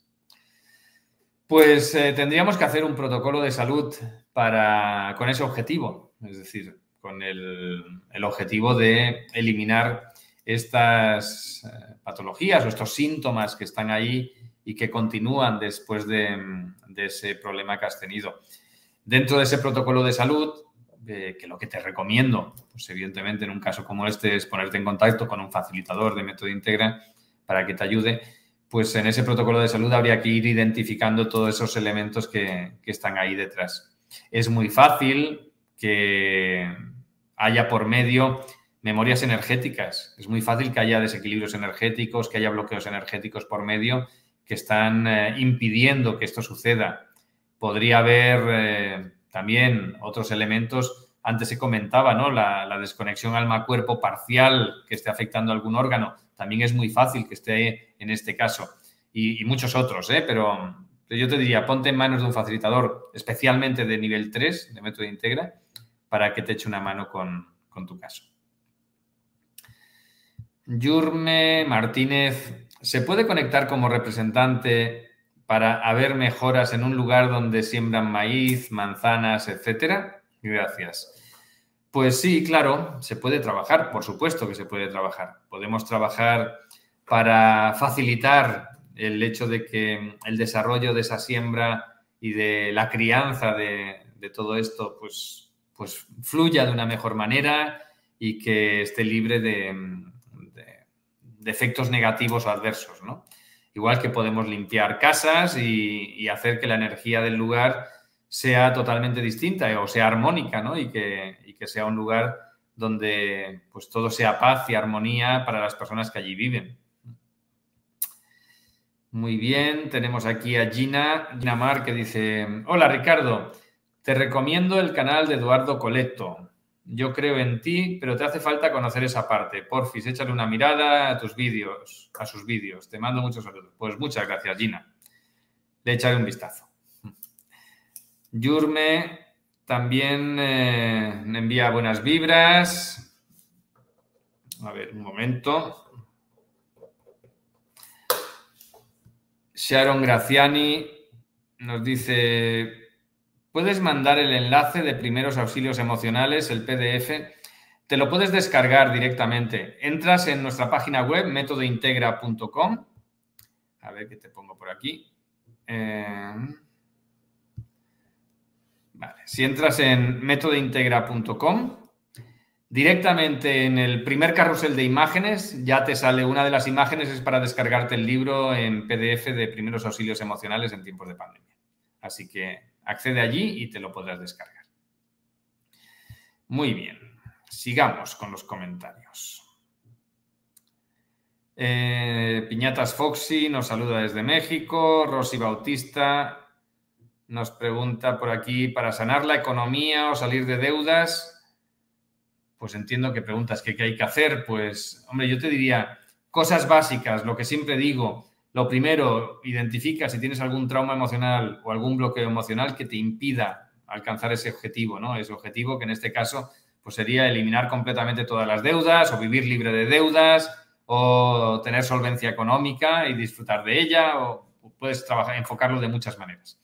Pues eh, tendríamos que hacer un protocolo de salud para, con ese objetivo, es decir, con el, objetivo de eliminar estas eh, patologías o estos síntomas que están ahí y que continúan después de, ese problema que has tenido. Dentro de ese protocolo de salud, eh, que lo que te recomiendo, pues evidentemente en un caso como este es ponerte en contacto con un facilitador de método Integra para que te ayude, pues en ese protocolo de salud habría que ir identificando todos esos elementos que, que están ahí detrás. Es muy fácil que haya por medio memorias energéticas. Es muy fácil que haya desequilibrios energéticos, que haya bloqueos energéticos por medio que están eh, impidiendo que esto suceda. Podría haber eh, también otros elementos. Antes se comentaba, ¿no? La, desconexión alma-cuerpo parcial que esté afectando a algún órgano. También es muy fácil que esté en este caso. Y, muchos otros, ¿eh? Pero yo te diría, ponte en manos de un facilitador, especialmente de nivel 3 de método Integra, para que te eche una mano con, tu caso. Yurme Martínez, ¿se puede conectar como representante para haber mejoras en un lugar donde siembran maíz, manzanas, etcétera? Gracias. Pues sí, claro, se puede trabajar, por supuesto que se puede trabajar. Podemos trabajar para facilitar el hecho de que el desarrollo de esa siembra y de la crianza de, de todo esto, pues pues fluya de una mejor manera y que esté libre de, efectos negativos o adversos, ¿no? Igual que podemos limpiar casas y, hacer que la energía del lugar sea totalmente distinta o sea armónica, ¿no? Y que, que sea un lugar donde pues todo sea paz y armonía para las personas que allí viven. Muy bien, tenemos aquí a Gina, Gina Mar, que dice, hola Ricardo, te recomiendo el canal de Eduardo Coleto. Yo creo en ti, pero te hace falta conocer esa parte. Porfis, échale una mirada a tus vídeos, a sus vídeos. Te mando muchos saludos. Pues muchas gracias, Gina. Le echaré un vistazo. Yurme también eh, me envía buenas vibras. A ver, un momento. Sharon Graciani nos dice, puedes mandar el enlace de primeros auxilios emocionales, el PDF. Te lo puedes descargar directamente. Entras en nuestra página web, métodointegra.com. A ver qué te pongo por aquí. Vale. Si entras en métodointegra.com, directamente en el primer carrusel de imágenes ya te sale una de las imágenes, es para descargarte el libro en PDF de primeros auxilios emocionales en tiempos de pandemia. Así que Accede allí y te lo podrás descargar. Muy bien, sigamos con los comentarios. Eh, Piñatas Foxy nos saluda desde México. Rosy Bautista nos pregunta por aquí, ¿para sanar la economía o salir de deudas? Pues entiendo que preguntas que qué hay que hacer. Pues, hombre, yo te diría cosas básicas, lo que siempre digo, lo primero, identifica si tienes algún trauma emocional o algún bloqueo emocional que te impida alcanzar ese objetivo, ¿no? Ese objetivo que en este caso pues sería eliminar completamente todas las deudas o vivir libre de deudas o tener solvencia económica y disfrutar de ella, o puedes trabajar, enfocarlo de muchas maneras.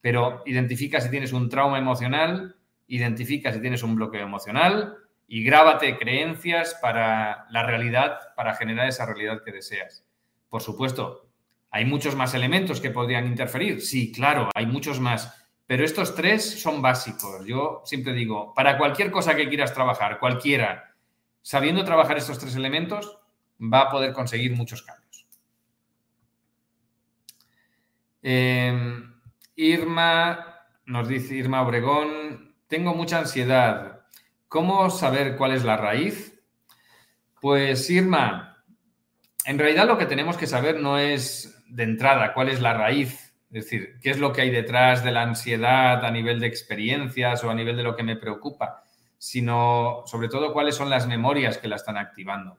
Pero identifica si tienes un trauma emocional, identifica si tienes un bloqueo emocional y grábate creencias para la realidad, para generar esa realidad que deseas. Por supuesto, hay muchos más elementos que podrían interferir. Sí, claro, hay muchos más. Pero estos tres son básicos. Yo siempre digo, para cualquier cosa que quieras trabajar, cualquiera, sabiendo trabajar estos tres elementos, va a poder conseguir muchos cambios. Em, Irma, nos dice Irma Obregón, tengo mucha ansiedad. ¿Cómo saber cuál es la raíz? Pues Irma, en realidad lo que tenemos que saber no es de entrada cuál es la raíz, es decir, qué es lo que hay detrás de la ansiedad a nivel de experiencias o a nivel de lo que me preocupa, sino sobre todo cuáles son las memorias que la están activando.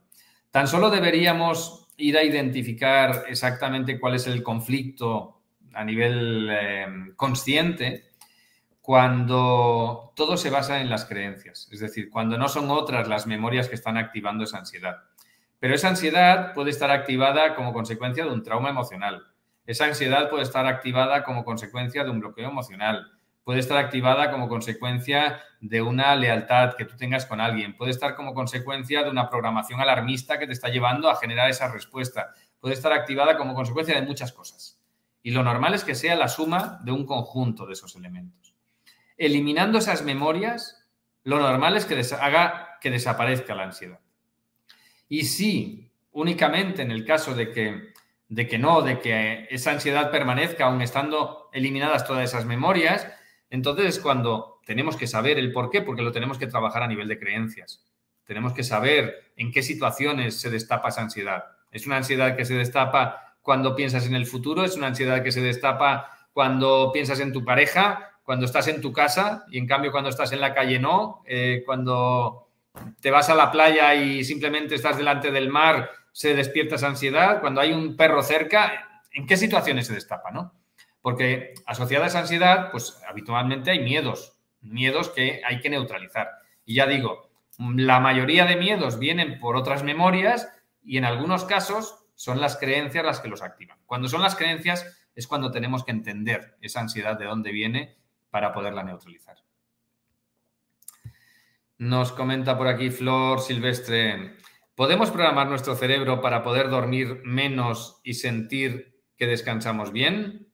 Tan solo deberíamos ir a identificar exactamente cuál es el conflicto a nivel em, consciente cuando todo se basa en las creencias, es decir, cuando no son otras las memorias que están activando esa ansiedad. Pero esa ansiedad puede estar activada como consecuencia de un trauma emocional. Esa ansiedad puede estar activada como consecuencia de un bloqueo emocional puede estar activada como consecuencia de una lealtad que tú tengas con alguien, puede estar como consecuencia de una programación alarmista que te está llevando a generar esa respuesta, puede estar activada como consecuencia de muchas cosas. Y lo normal es que sea la suma de un conjunto de esos elementos. Eliminando esas memorias, lo normal es que haga que desaparezca la ansiedad. Y si únicamente en el caso de que, de que no, de que esa ansiedad permanezca aún estando eliminadas todas esas memorias, entonces es cuando tenemos que saber el por qué, porque lo tenemos que trabajar a nivel de creencias. Tenemos que saber en qué situaciones se destapa esa ansiedad. ¿Es una ansiedad que se destapa cuando piensas en el futuro? ¿Es una ansiedad que se destapa cuando piensas en tu pareja? Cuando estás en tu casa y en cambio cuando estás en la calle no. Eh, cuando te vas a la playa y simplemente estás delante del mar, se despierta esa ansiedad. Cuando hay un perro cerca, ¿en qué situaciones se destapa? ¿no? Porque asociada a esa ansiedad, pues habitualmente hay miedos, miedos que hay que neutralizar. Y ya digo, la mayoría de miedos vienen por otras memorias y en algunos casos son las creencias las que los activan. Cuando son las creencias es cuando tenemos que entender esa ansiedad de dónde viene para poderla neutralizar. Nos comenta por aquí Flor Silvestre, ¿podemos programar nuestro cerebro para poder dormir menos y sentir que descansamos bien?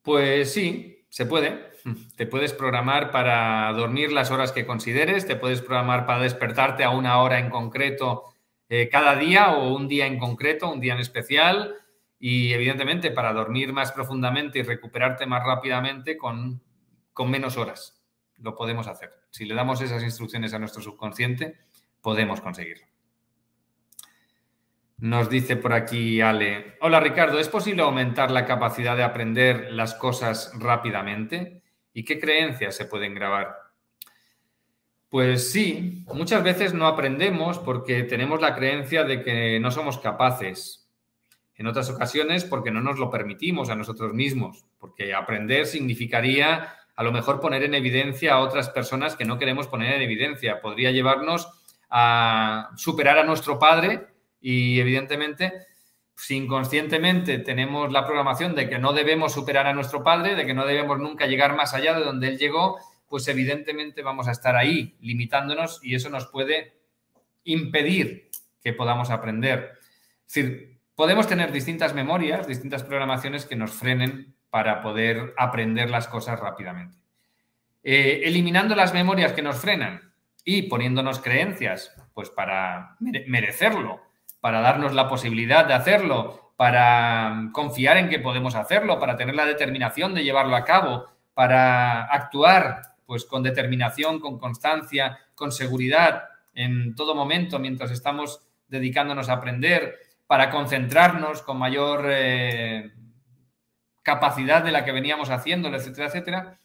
Pues sí, se puede. Te puedes programar para dormir las horas que consideres, te puedes programar para despertarte a una hora en concreto eh, cada día o un día en concreto, un día en especial y evidentemente para dormir más profundamente y recuperarte más rápidamente con, con menos horas. Lo podemos hacer. Si le damos esas instrucciones a nuestro subconsciente, podemos conseguirlo. Nos dice por aquí Ale. Hola Ricardo, ¿es posible aumentar la capacidad de aprender las cosas rápidamente? ¿Y qué creencias se pueden grabar? Pues sí, muchas veces no aprendemos porque tenemos la creencia de que no somos capaces. En otras ocasiones porque no nos lo permitimos a nosotros mismos, porque aprender significaría a lo mejor poner en evidencia a otras personas que no queremos poner en evidencia. Podría llevarnos a superar a nuestro padre y evidentemente, si inconscientemente tenemos la programación de que no debemos superar a nuestro padre, de que no debemos nunca llegar más allá de donde él llegó, pues evidentemente vamos a estar ahí limitándonos y eso nos puede impedir que podamos aprender. Es decir, podemos tener distintas memorias, distintas programaciones que nos frenen para poder aprender las cosas rápidamente. Eh, eliminando las memorias que nos frenan y poniéndonos creencias, pues para merecerlo, para darnos la posibilidad de hacerlo, para confiar en que podemos hacerlo, para tener la determinación de llevarlo a cabo, para actuar pues con determinación, con constancia, con seguridad en todo momento mientras estamos dedicándonos a aprender, para concentrarnos con mayor eh, capacidad de la que veníamos haciendo, etcétera, etcétera.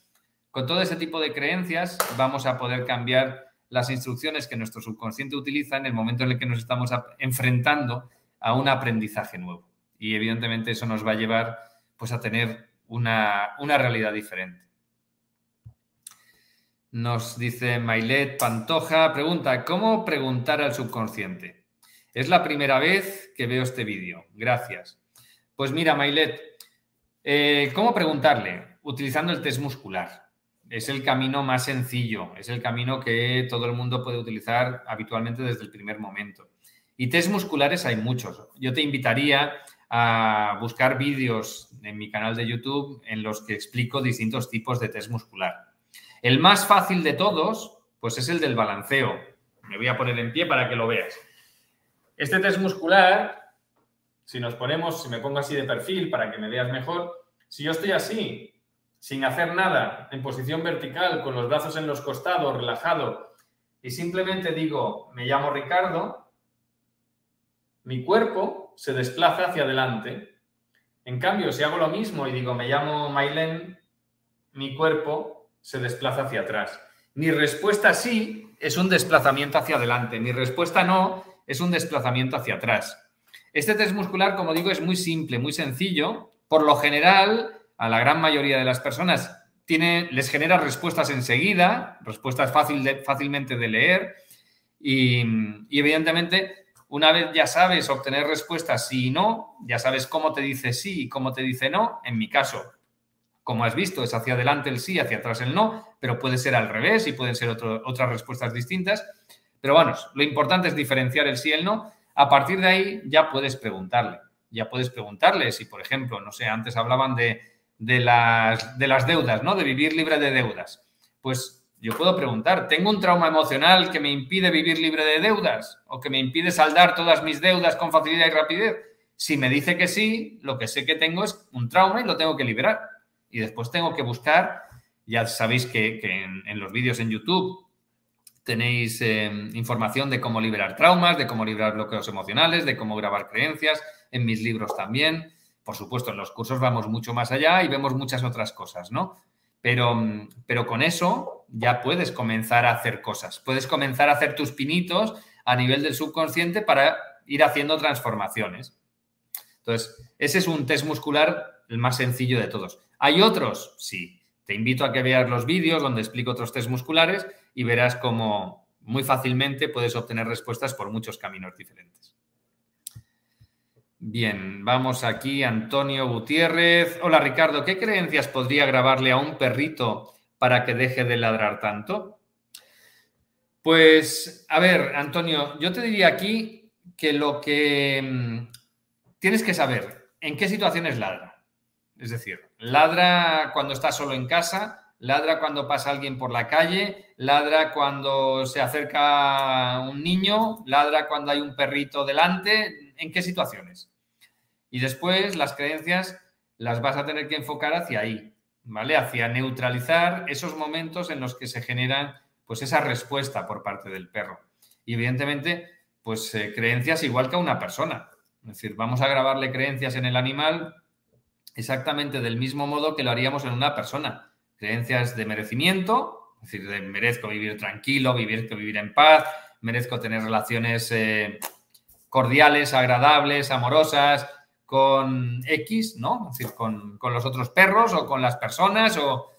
Con todo ese tipo de creencias vamos a poder cambiar las instrucciones que nuestro subconsciente utiliza en el momento en el que nos estamos enfrentando a un aprendizaje nuevo. Y evidentemente eso nos va a llevar pues, a tener una, una realidad diferente. Nos dice Mailet Pantoja, pregunta, ¿cómo preguntar al subconsciente? Es la primera vez que veo este vídeo. Gracias. Pues mira, Mailet, eh, ¿cómo preguntarle? Utilizando el test muscular. Es el camino más sencillo, es el camino que todo el mundo puede utilizar habitualmente desde el primer momento. Y test musculares hay muchos. Yo te invitaría a buscar vídeos en mi canal de YouTube en los que explico distintos tipos de test muscular. El más fácil de todos, pues es el del balanceo. Me voy a poner en pie para que lo veas. Este test muscular, si nos ponemos, si me pongo así de perfil para que me veas mejor, si yo estoy así, sin hacer nada, en posición vertical, con los brazos en los costados, relajado, y simplemente digo, me llamo Ricardo, mi cuerpo se desplaza hacia adelante. En cambio, si hago lo mismo y digo, me llamo Mailen, mi cuerpo se desplaza hacia atrás. Mi respuesta sí es un desplazamiento hacia adelante. Mi respuesta no es un desplazamiento hacia atrás. Este test muscular, como digo, es muy simple, muy sencillo. Por lo general, a la gran mayoría de las personas tiene, les genera respuestas enseguida, respuestas fácil fácilmente de leer y, y evidentemente una vez ya sabes obtener respuestas sí y no, ya sabes cómo te dice sí y cómo te dice no. En mi caso, como has visto, es hacia adelante el sí, hacia atrás el no, pero puede ser al revés y pueden ser otras respuestas distintas. Pero bueno, lo importante es diferenciar el sí y el no. A partir de ahí ya puedes preguntarle. Ya puedes preguntarle si, por ejemplo, no sé, antes hablaban de, de, las, de las deudas, ¿no? De vivir libre de deudas. Pues yo puedo preguntar, ¿tengo un trauma emocional que me impide vivir libre de deudas o que me impide saldar todas mis deudas con facilidad y rapidez? Si me dice que sí, lo que sé que tengo es un trauma y lo tengo que liberar. Y después tengo que buscar, ya sabéis que, en, los vídeos en YouTube tenéis eh, información de cómo liberar traumas, de cómo liberar bloqueos emocionales, de cómo grabar creencias, en mis libros también. Por supuesto, en los cursos vamos mucho más allá y vemos muchas otras cosas, ¿no? Pero, pero con eso ya puedes comenzar a hacer cosas. Puedes comenzar a hacer tus pinitos a nivel del subconsciente para ir haciendo transformaciones. Entonces, ese es un test muscular el más sencillo de todos. ¿Hay otros? Sí. Te invito a que veas los vídeos donde explico otros test musculares y verás cómo muy fácilmente puedes obtener respuestas por muchos caminos diferentes. Bien, vamos aquí, Antonio Gutiérrez. Hola Ricardo, ¿qué creencias podría grabarle a un perrito para que deje de ladrar tanto? Pues, a ver, Antonio, yo te diría aquí que lo que mm, tienes que saber, ¿en qué situaciones ladra? Es decir, ladra cuando está solo en casa, ladra cuando pasa alguien por la calle, ladra cuando se acerca un niño, ladra cuando hay un perrito delante, en qué situaciones. Y después las creencias las vas a tener que enfocar hacia ahí, ¿vale? Hacia neutralizar esos momentos en los que se generan pues esa respuesta por parte del perro. Y evidentemente, pues eh, creencias igual que a una persona. Es decir, vamos a grabarle creencias en el animal exactamente del mismo modo que lo haríamos en una persona. Creencias de merecimiento, es decir, de merezco vivir tranquilo, vivir, vivir en paz, merezco tener relaciones eh, cordiales, agradables, amorosas, con X, ¿no? Es decir, con, los otros perros o con las personas o...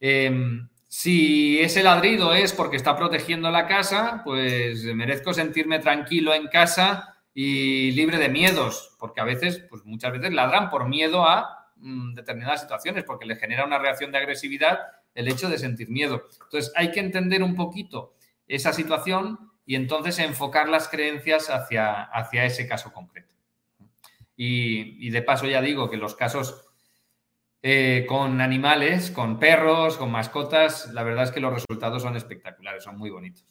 Em, si ese ladrido es porque está protegiendo la casa, pues merezco sentirme tranquilo en casa y libre de miedos, porque a veces, pues muchas veces ladran por miedo a mm, determinadas situaciones, porque le genera una reacción de agresividad el hecho de sentir miedo. Entonces, hay que entender un poquito esa situación y entonces enfocar las creencias hacia, hacia ese caso concreto. Y, de paso ya digo que los casos eh, con animales, con perros, con mascotas, la verdad es que los resultados son espectaculares, son muy bonitos.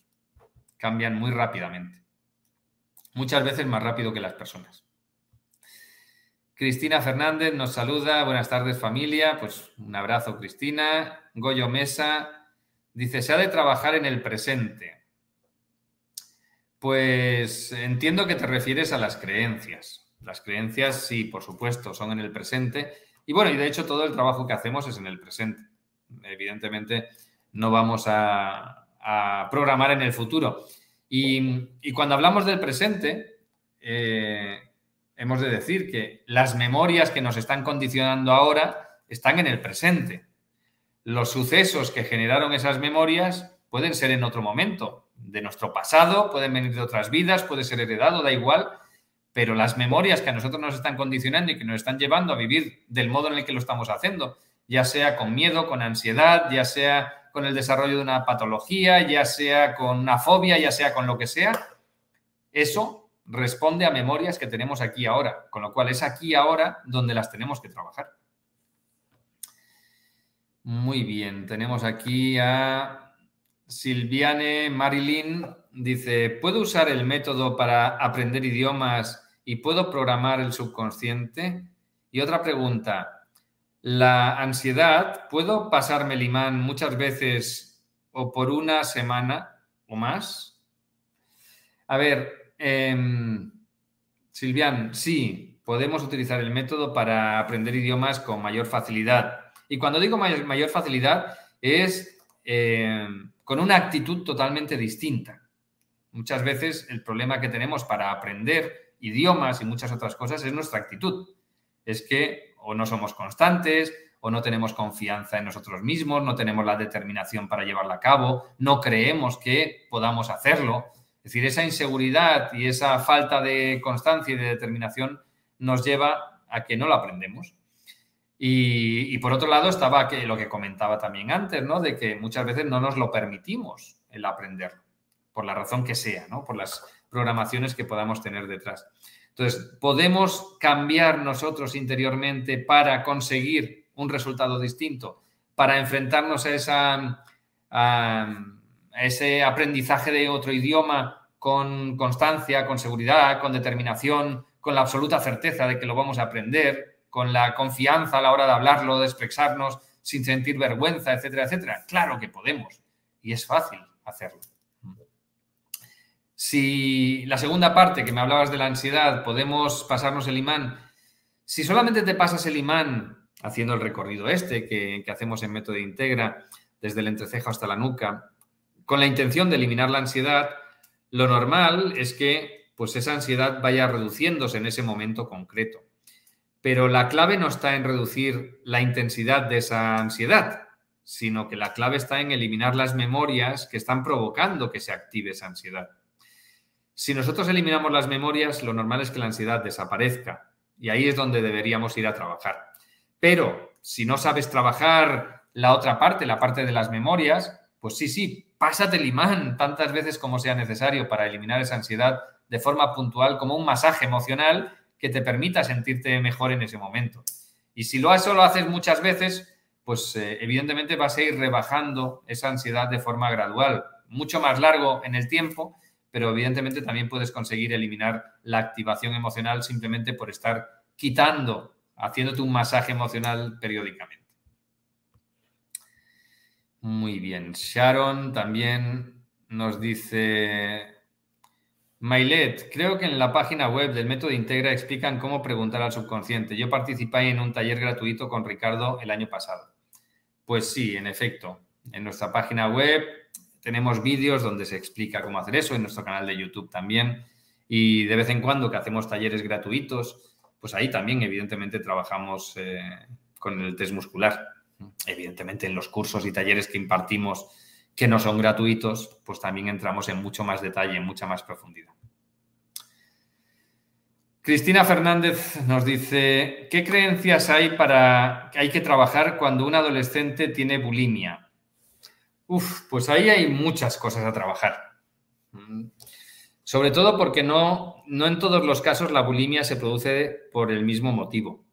Cambian muy rápidamente. Muchas veces más rápido que las personas. Cristina Fernández nos saluda. Buenas tardes familia. Pues un abrazo Cristina. Goyo Mesa dice, se ha de trabajar en el presente. Pues entiendo que te refieres a las creencias. Las creencias, sí, por supuesto, son en el presente. Y bueno, y de hecho todo el trabajo que hacemos es en el presente. Evidentemente no vamos a, programar en el futuro. Y, cuando hablamos del presente, eh, hemos de decir que las memorias que nos están condicionando ahora están en el presente. Los sucesos que generaron esas memorias pueden ser en otro momento, de nuestro pasado, pueden venir de otras vidas, puede ser heredado, da igual, pero las memorias que a nosotros nos están condicionando y que nos están llevando a vivir del modo en el que lo estamos haciendo, ya sea con miedo, con ansiedad, ya sea con el desarrollo de una patología, ya sea con una fobia, ya sea con lo que sea, eso responde a memorias que tenemos aquí ahora, con lo cual es aquí ahora donde las tenemos que trabajar. Muy bien, tenemos aquí a Silviane Marilyn, dice, ¿puedo usar el método para aprender idiomas y puedo programar el subconsciente? Y otra pregunta, la ansiedad, ¿puedo pasarme el imán muchas veces o por una semana o más? A ver, eh, Silvian, sí, podemos utilizar el método para aprender idiomas con mayor facilidad. Y cuando digo mayor, facilidad es em, con una actitud totalmente distinta. Muchas veces el problema que tenemos para aprender idiomas y muchas otras cosas es nuestra actitud. Es que o no somos constantes, o no tenemos confianza en nosotros mismos, no tenemos la determinación para llevarla a cabo, no creemos que podamos hacerlo. Es decir, esa inseguridad y esa falta de constancia y de determinación nos lleva a que no lo aprendemos. Y, por otro lado estaba que, lo que comentaba también antes, ¿no? De que muchas veces no nos lo permitimos el aprenderlo, por la razón que sea, ¿no? Por las programaciones que podamos tener detrás. Entonces, podemos cambiar nosotros interiormente para conseguir un resultado distinto, para enfrentarnos esa, a ese aprendizaje de otro idioma con constancia, con seguridad, con determinación, con la absoluta certeza de que lo vamos a aprender, con la confianza a la hora de hablarlo, de expresarnos, sin sentir vergüenza, etcétera, etcétera. Claro que podemos y es fácil hacerlo. Si la segunda parte que me hablabas de la ansiedad, podemos pasarnos el imán. Si solamente te pasas el imán haciendo el recorrido este que, hacemos en método integra, desde el entrecejo hasta la nuca, con la intención de eliminar la ansiedad, lo normal es que pues esa ansiedad vaya reduciéndose en ese momento concreto. Pero la clave no está en reducir la intensidad de esa ansiedad, sino que la clave está en eliminar las memorias que están provocando que se active esa ansiedad. Si nosotros eliminamos las memorias, lo normal es que la ansiedad desaparezca y ahí es donde deberíamos ir a trabajar. Pero si no sabes trabajar la otra parte, la parte de las memorias, pues sí, sí, pásate el imán tantas veces como sea necesario para eliminar esa ansiedad de forma puntual, como un masaje emocional que te permita sentirte mejor en ese momento. Y si lo, eso lo haces muchas veces, pues eh, evidentemente vas a ir rebajando esa ansiedad de forma gradual, mucho más largo en el tiempo pero evidentemente también puedes conseguir eliminar la activación emocional simplemente por estar quitando, haciéndote un masaje emocional periódicamente. Muy bien. Sharon también nos dice, Mailet, creo que en la página web del método Integra explican cómo preguntar al subconsciente. Yo participé en un taller gratuito con Ricardo el año pasado. Pues sí, en efecto. En nuestra página web tenemos vídeos donde se explica cómo hacer eso, en nuestro canal de YouTube también. Y de vez en cuando que hacemos talleres gratuitos, pues ahí también evidentemente trabajamos eh, con el test muscular. Evidentemente en los cursos y talleres que impartimos que no son gratuitos, pues también entramos en mucho más detalle, en mucha más profundidad. Cristina Fernández nos dice, ¿qué creencias hay para que hay que trabajar cuando un adolescente tiene bulimia? Uf, pues ahí hay muchas cosas a trabajar. Mm. Sobre todo porque no, no en todos los casos la bulimia se produce por el mismo motivo.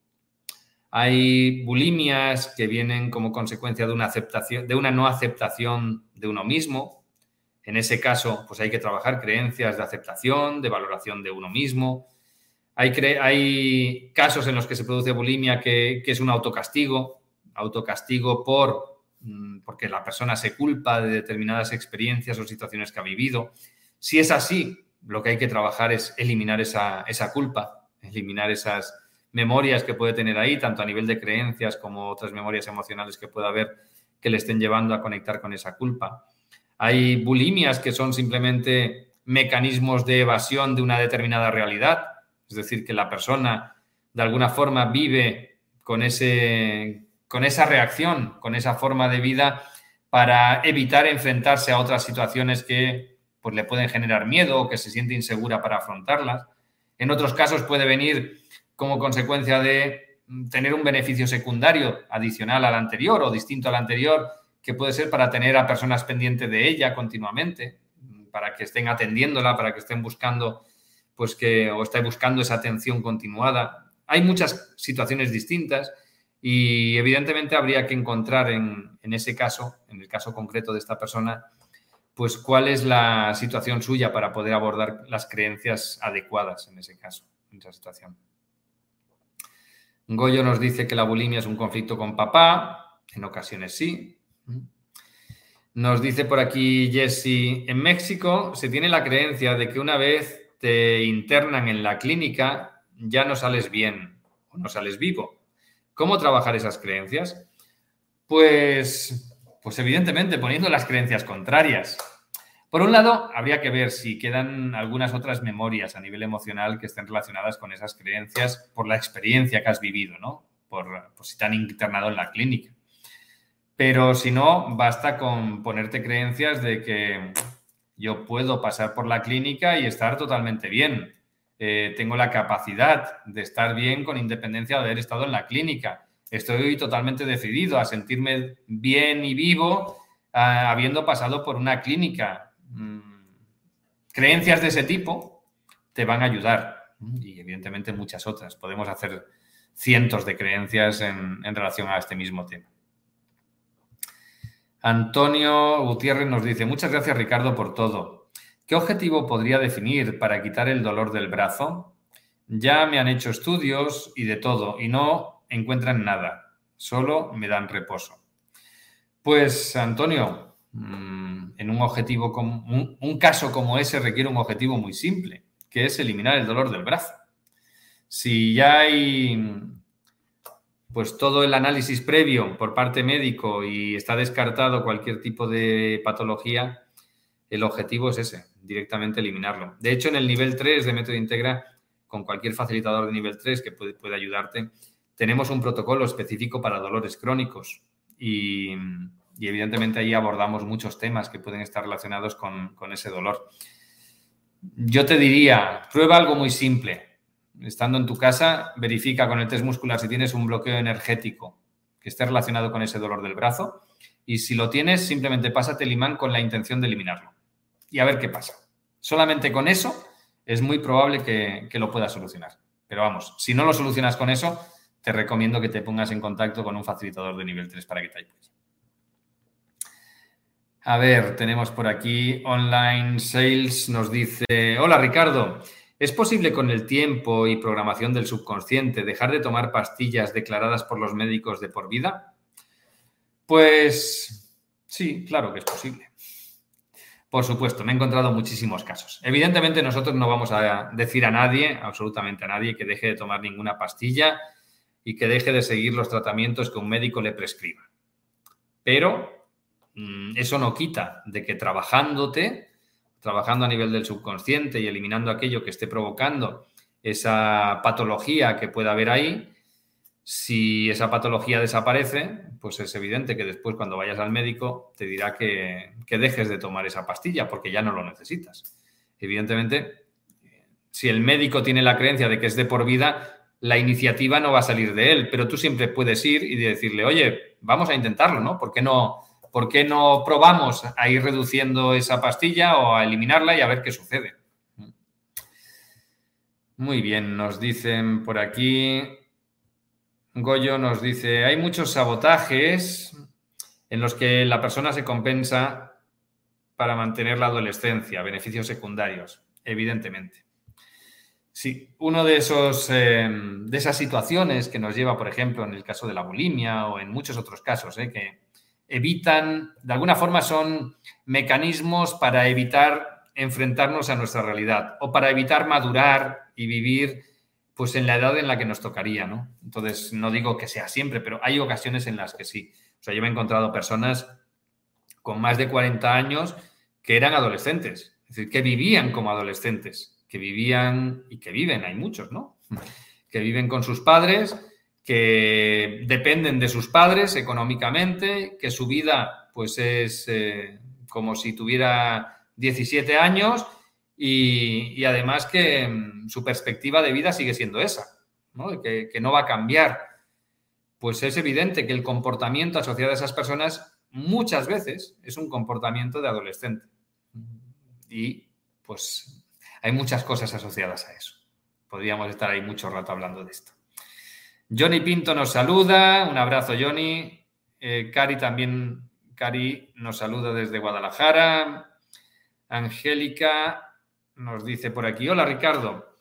Hay bulimias que vienen como consecuencia de una, aceptación, de una no aceptación de uno mismo. En ese caso, pues hay que trabajar creencias de aceptación, de valoración de uno mismo. Hay, casos en los que se produce bulimia que, que es un autocastigo, autocastigo por Mm, porque la persona se culpa de determinadas experiencias o situaciones que ha vivido. Si es así, lo que hay que trabajar es eliminar esa, culpa, eliminar esas memorias que puede tener ahí, tanto a nivel de creencias como otras memorias emocionales que pueda haber que le estén llevando a conectar con esa culpa. Hay bulimias que son simplemente mecanismos de evasión de una determinada realidad, es decir, que la persona de alguna forma vive con ese, con esa reacción, con esa forma de vida para evitar enfrentarse a otras situaciones que pues le pueden generar miedo o que se siente insegura para afrontarlas. En otros casos puede venir como consecuencia de tener un beneficio secundario adicional al anterior o distinto al anterior, que puede ser para tener a personas pendientes de ella continuamente, para que estén atendiéndola, para que estén buscando, pues que, o buscando esa atención continuada. Hay muchas situaciones distintas y evidentemente habría que encontrar en, en ese caso, en el caso concreto de esta persona, pues cuál es la situación suya para poder abordar las creencias adecuadas en ese caso, en esa situación. Goyo nos dice que la bulimia es un conflicto con papá, en ocasiones sí. Nos dice por aquí Jesse, en México se tiene la creencia de que una vez te internan en la clínica ya no sales bien o no sales vivo. ¿Cómo trabajar esas creencias? Pues pues evidentemente poniendo las creencias contrarias. Por un lado, habría que ver si quedan algunas otras memorias a nivel emocional que estén relacionadas con esas creencias por la experiencia que has vivido, ¿no? Por, si te han internado en la clínica. Pero si no, basta con ponerte creencias de que yo puedo pasar por la clínica y estar totalmente bien. Eh, tengo la capacidad de estar bien con independencia de haber estado en la clínica estoy totalmente decidido a sentirme bien y vivo ah, habiendo pasado por una clínica. Mm, creencias de ese tipo te van a ayudar y evidentemente muchas otras. Podemos hacer cientos de creencias en, en relación a este mismo tema. Antonio Gutiérrez nos dice, muchas gracias Ricardo por todo. ¿Qué objetivo podría definir para quitar el dolor del brazo? Ya me han hecho estudios y de todo y no encuentran nada, solo me dan reposo. Pues, Antonio, mm, en un objetivo como un, caso como ese requiere un objetivo muy simple, que es eliminar el dolor del brazo. Si ya hay pues todo el análisis previo por parte médico y está descartado cualquier tipo de patología, el objetivo es ese, directamente eliminarlo. De hecho, en el nivel 3 de método integra, con cualquier facilitador de nivel 3 que puede, puede ayudarte, tenemos un protocolo específico para dolores crónicos y, evidentemente ahí abordamos muchos temas que pueden estar relacionados con, ese dolor. Yo te diría, prueba algo muy simple. Estando en tu casa, verifica con el test muscular si tienes un bloqueo energético que esté relacionado con ese dolor del brazo y si lo tienes, simplemente pásate el imán con la intención de eliminarlo y a ver qué pasa. Solamente con eso es muy probable que, que lo puedas solucionar. Pero vamos, si no lo solucionas con eso, te recomiendo que te pongas en contacto con un facilitador de nivel 3 para que te ayudes. A ver, tenemos por aquí Online Sales, nos dice, hola Ricardo, ¿es posible con el tiempo y programación del subconsciente dejar de tomar pastillas declaradas por los médicos de por vida? Pues sí, claro que es posible. Por supuesto, me he encontrado muchísimos casos. Evidentemente nosotros no vamos a decir a nadie, absolutamente a nadie, que deje de tomar ninguna pastilla y que deje de seguir los tratamientos que un médico le prescriba. Pero eso no quita de que trabajándote, trabajando a nivel del subconsciente y eliminando aquello que esté provocando esa patología que pueda haber ahí, si esa patología desaparece, pues es evidente que después cuando vayas al médico te dirá que, que dejes de tomar esa pastilla porque ya no lo necesitas. Evidentemente, si el médico tiene la creencia de que es de por vida, la iniciativa no va a salir de él, pero tú siempre puedes ir y decirle, oye, vamos a intentarlo, ¿no? ¿Por qué no, por qué no probamos a ir reduciendo esa pastilla o a eliminarla y a ver qué sucede? Muy bien, nos dicen por aquí, Goyo nos dice, hay muchos sabotajes en los que la persona se compensa para mantener la adolescencia, beneficios secundarios, evidentemente. Sí, uno de esos eh, de esas situaciones que nos lleva, por ejemplo, en el caso de la bulimia o en muchos otros casos, eh, que evitan, de alguna forma son mecanismos para evitar enfrentarnos a nuestra realidad o para evitar madurar y vivir pues en la edad en la que nos tocaría, ¿no? Entonces, no digo que sea siempre, pero hay ocasiones en las que sí. O sea, yo me he encontrado personas con más de 40 años que eran adolescentes, es decir, que vivían como adolescentes que vivían y que viven, hay muchos, ¿no? Que viven con sus padres, que dependen de sus padres económicamente, que su vida pues es eh, como si tuviera 17 años y, además que mm, su perspectiva de vida sigue siendo esa, ¿no? Que, que no va a cambiar. Pues es evidente que el comportamiento asociado a esas personas muchas veces es un comportamiento de adolescente. Y pues hay muchas cosas asociadas a eso. Podríamos estar ahí mucho rato hablando de esto. Johnny Pinto nos saluda. Un abrazo, Johnny. Eh, Cari también, Cari nos saluda desde Guadalajara. Angélica nos dice por aquí, hola Ricardo,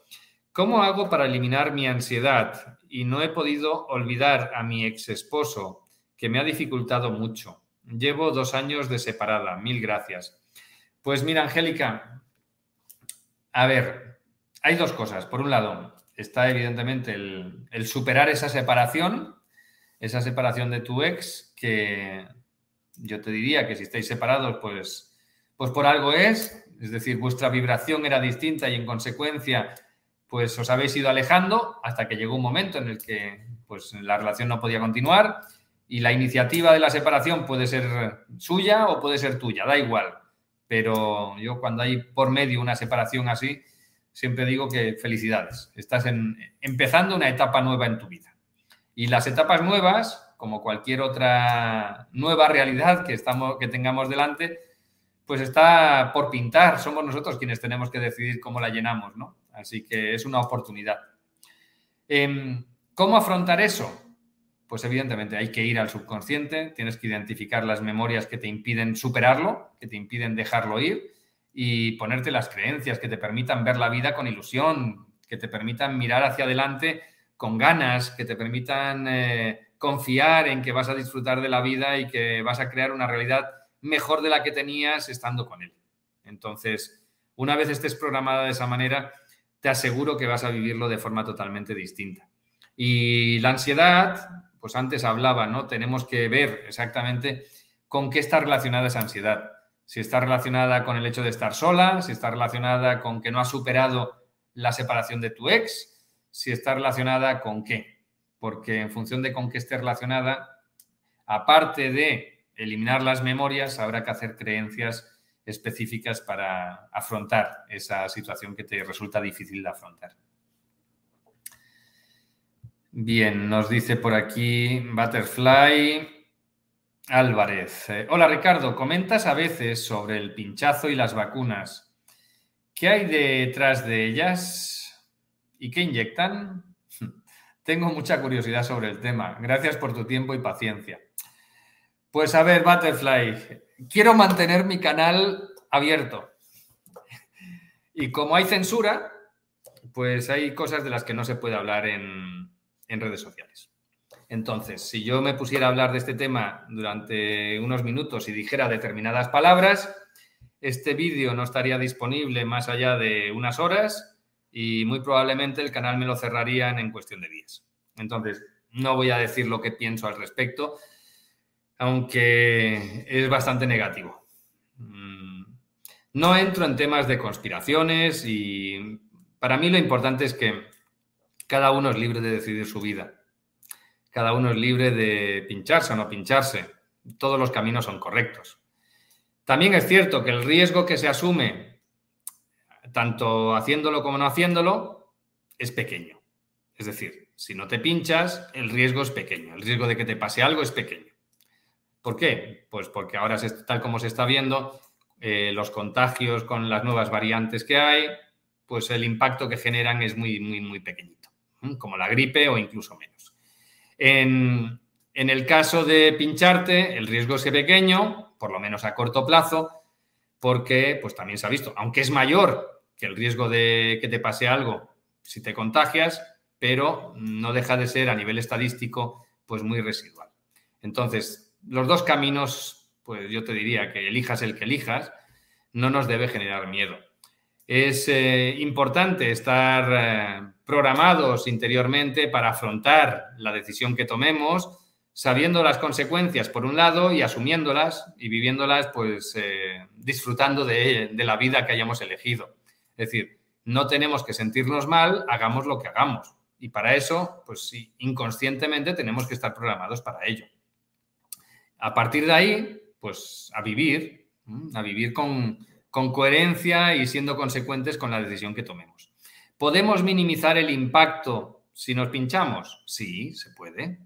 ¿cómo hago para eliminar mi ansiedad? Y no he podido olvidar a mi ex esposo, que me ha dificultado mucho. Llevo dos años de separada, mil gracias. Pues mira, Angélica, a ver, hay dos cosas. Por un lado, está evidentemente el, superar esa separación, esa separación de tu ex, que yo te diría que si estáis separados, pues, pues por algo es, es decir, vuestra vibración era distinta y en consecuencia, pues os habéis ido alejando hasta que llegó un momento en el que pues, la relación no podía continuar y la iniciativa de la separación puede ser suya o puede ser tuya, da igual. Pero yo cuando hay por medio una separación así, siempre digo que felicidades, estás empezando una etapa nueva en tu vida. Y las etapas nuevas, como cualquier otra nueva realidad que, estamos, que tengamos delante, pues está por pintar. Somos nosotros quienes tenemos que decidir cómo la llenamos, ¿no? Así que es una oportunidad. Em, ¿Cómo afrontar eso? Pues evidentemente hay que ir al subconsciente, tienes que identificar las memorias que te impiden superarlo, que te impiden dejarlo ir y ponerte las creencias que te permitan ver la vida con ilusión, que te permitan mirar hacia adelante con ganas, que te permitan eh, confiar en que vas a disfrutar de la vida y que vas a crear una realidad mejor de la que tenías estando con él. Entonces, una vez estés programada de esa manera, te aseguro que vas a vivirlo de forma totalmente distinta. Y la ansiedad, pues antes hablaba, ¿no? Tenemos que ver exactamente con qué está relacionada esa ansiedad. Si está relacionada con el hecho de estar sola, si está relacionada con que no has superado la separación de tu ex, si está relacionada con qué. Porque en función de con qué esté relacionada, aparte de eliminar las memorias, habrá que hacer creencias específicas para afrontar esa situación que te resulta difícil de afrontar. Bien, nos dice por aquí Butterfly Álvarez. Eh, hola Ricardo, comentas a veces sobre el pinchazo y las vacunas. ¿Qué hay detrás de ellas y qué inyectan? Tengo mucha curiosidad sobre el tema. Gracias por tu tiempo y paciencia. Pues a ver, Butterfly, quiero mantener mi canal abierto. Y como hay censura, pues hay cosas de las que no se puede hablar en, redes sociales. Entonces, si yo me pusiera a hablar de este tema durante unos minutos y dijera determinadas palabras, este vídeo no estaría disponible más allá de unas horas y muy probablemente el canal me lo cerrarían en cuestión de días. Entonces, no voy a decir lo que pienso al respecto, aunque es bastante negativo. Mm, no entro en temas de conspiraciones y para mí lo importante es que cada uno es libre de decidir su vida. Cada uno es libre de pincharse o no pincharse. Todos los caminos son correctos. También es cierto que el riesgo que se asume, tanto haciéndolo como no haciéndolo, es pequeño. Es decir, si no te pinchas, el riesgo es pequeño. El riesgo de que te pase algo es pequeño. ¿Por qué? Pues porque ahora, tal como se está viendo, eh, los contagios con las nuevas variantes que hay, pues el impacto que generan es muy, muy, muy pequeñito, como la gripe o incluso menos. En, el caso de pincharte, el riesgo es pequeño, por lo menos a corto plazo, porque pues también se ha visto, aunque es mayor que el riesgo de que te pase algo si te contagias, pero no deja de ser a nivel estadístico pues muy residual. Entonces, los dos caminos, pues yo te diría que elijas el que elijas, no nos debe generar miedo. Es eh, importante estar eh, programados interiormente para afrontar la decisión que tomemos, sabiendo las consecuencias por un lado y asumiéndolas y viviéndolas, pues eh, disfrutando de, la vida que hayamos elegido. Es decir, no tenemos que sentirnos mal, hagamos lo que hagamos. Y para eso, pues inconscientemente tenemos que estar programados para ello. A partir de ahí, pues a vivir, a vivir con coherencia y siendo consecuentes con la decisión que tomemos. ¿Podemos minimizar el impacto si nos pinchamos? Sí, se puede.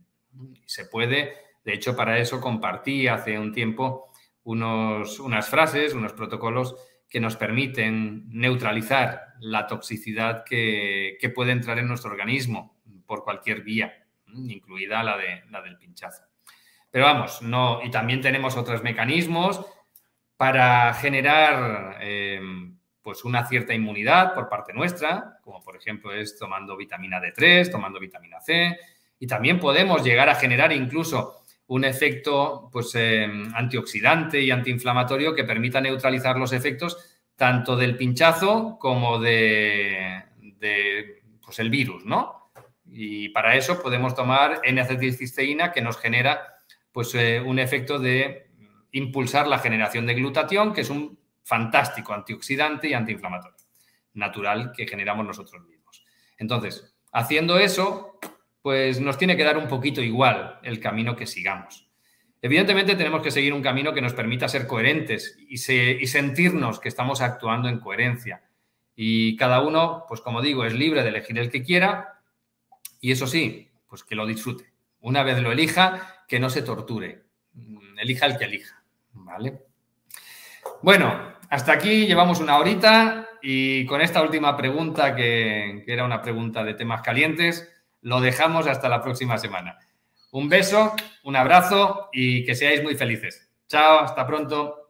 Se puede. De hecho, para eso compartí hace un tiempo unas frases, unos protocolos que nos permiten neutralizar la toxicidad que, puede entrar en nuestro organismo por cualquier vía, incluida la, de, la del pinchazo. Pero vamos, no, y también tenemos otros mecanismos para generar eh, pues una cierta inmunidad por parte nuestra, como por ejemplo es tomando vitamina D3, tomando vitamina C, y también podemos llegar a generar incluso un efecto pues, em, antioxidante y antiinflamatorio que permita neutralizar los efectos tanto del pinchazo como de, pues, el virus, ¿no? Y para eso podemos tomar N-acetilcisteína que nos genera pues, eh, un efecto de impulsar la generación de glutatión, que es un fantástico antioxidante y antiinflamatorio natural que generamos nosotros mismos. Entonces, haciendo eso, pues nos tiene que dar un poquito igual el camino que sigamos. Evidentemente tenemos que seguir un camino que nos permita ser coherentes y, sentirnos que estamos actuando en coherencia. Y cada uno, pues como digo, es libre de elegir el que quiera y eso sí, pues que lo disfrute. Una vez lo elija, que no se torture. Elija el que elija. ¿Vale? Bueno, hasta aquí llevamos una horita y con esta última pregunta, que era una pregunta de temas calientes, lo dejamos hasta la próxima semana. Un beso, un abrazo y que seáis muy felices. Chao, hasta pronto.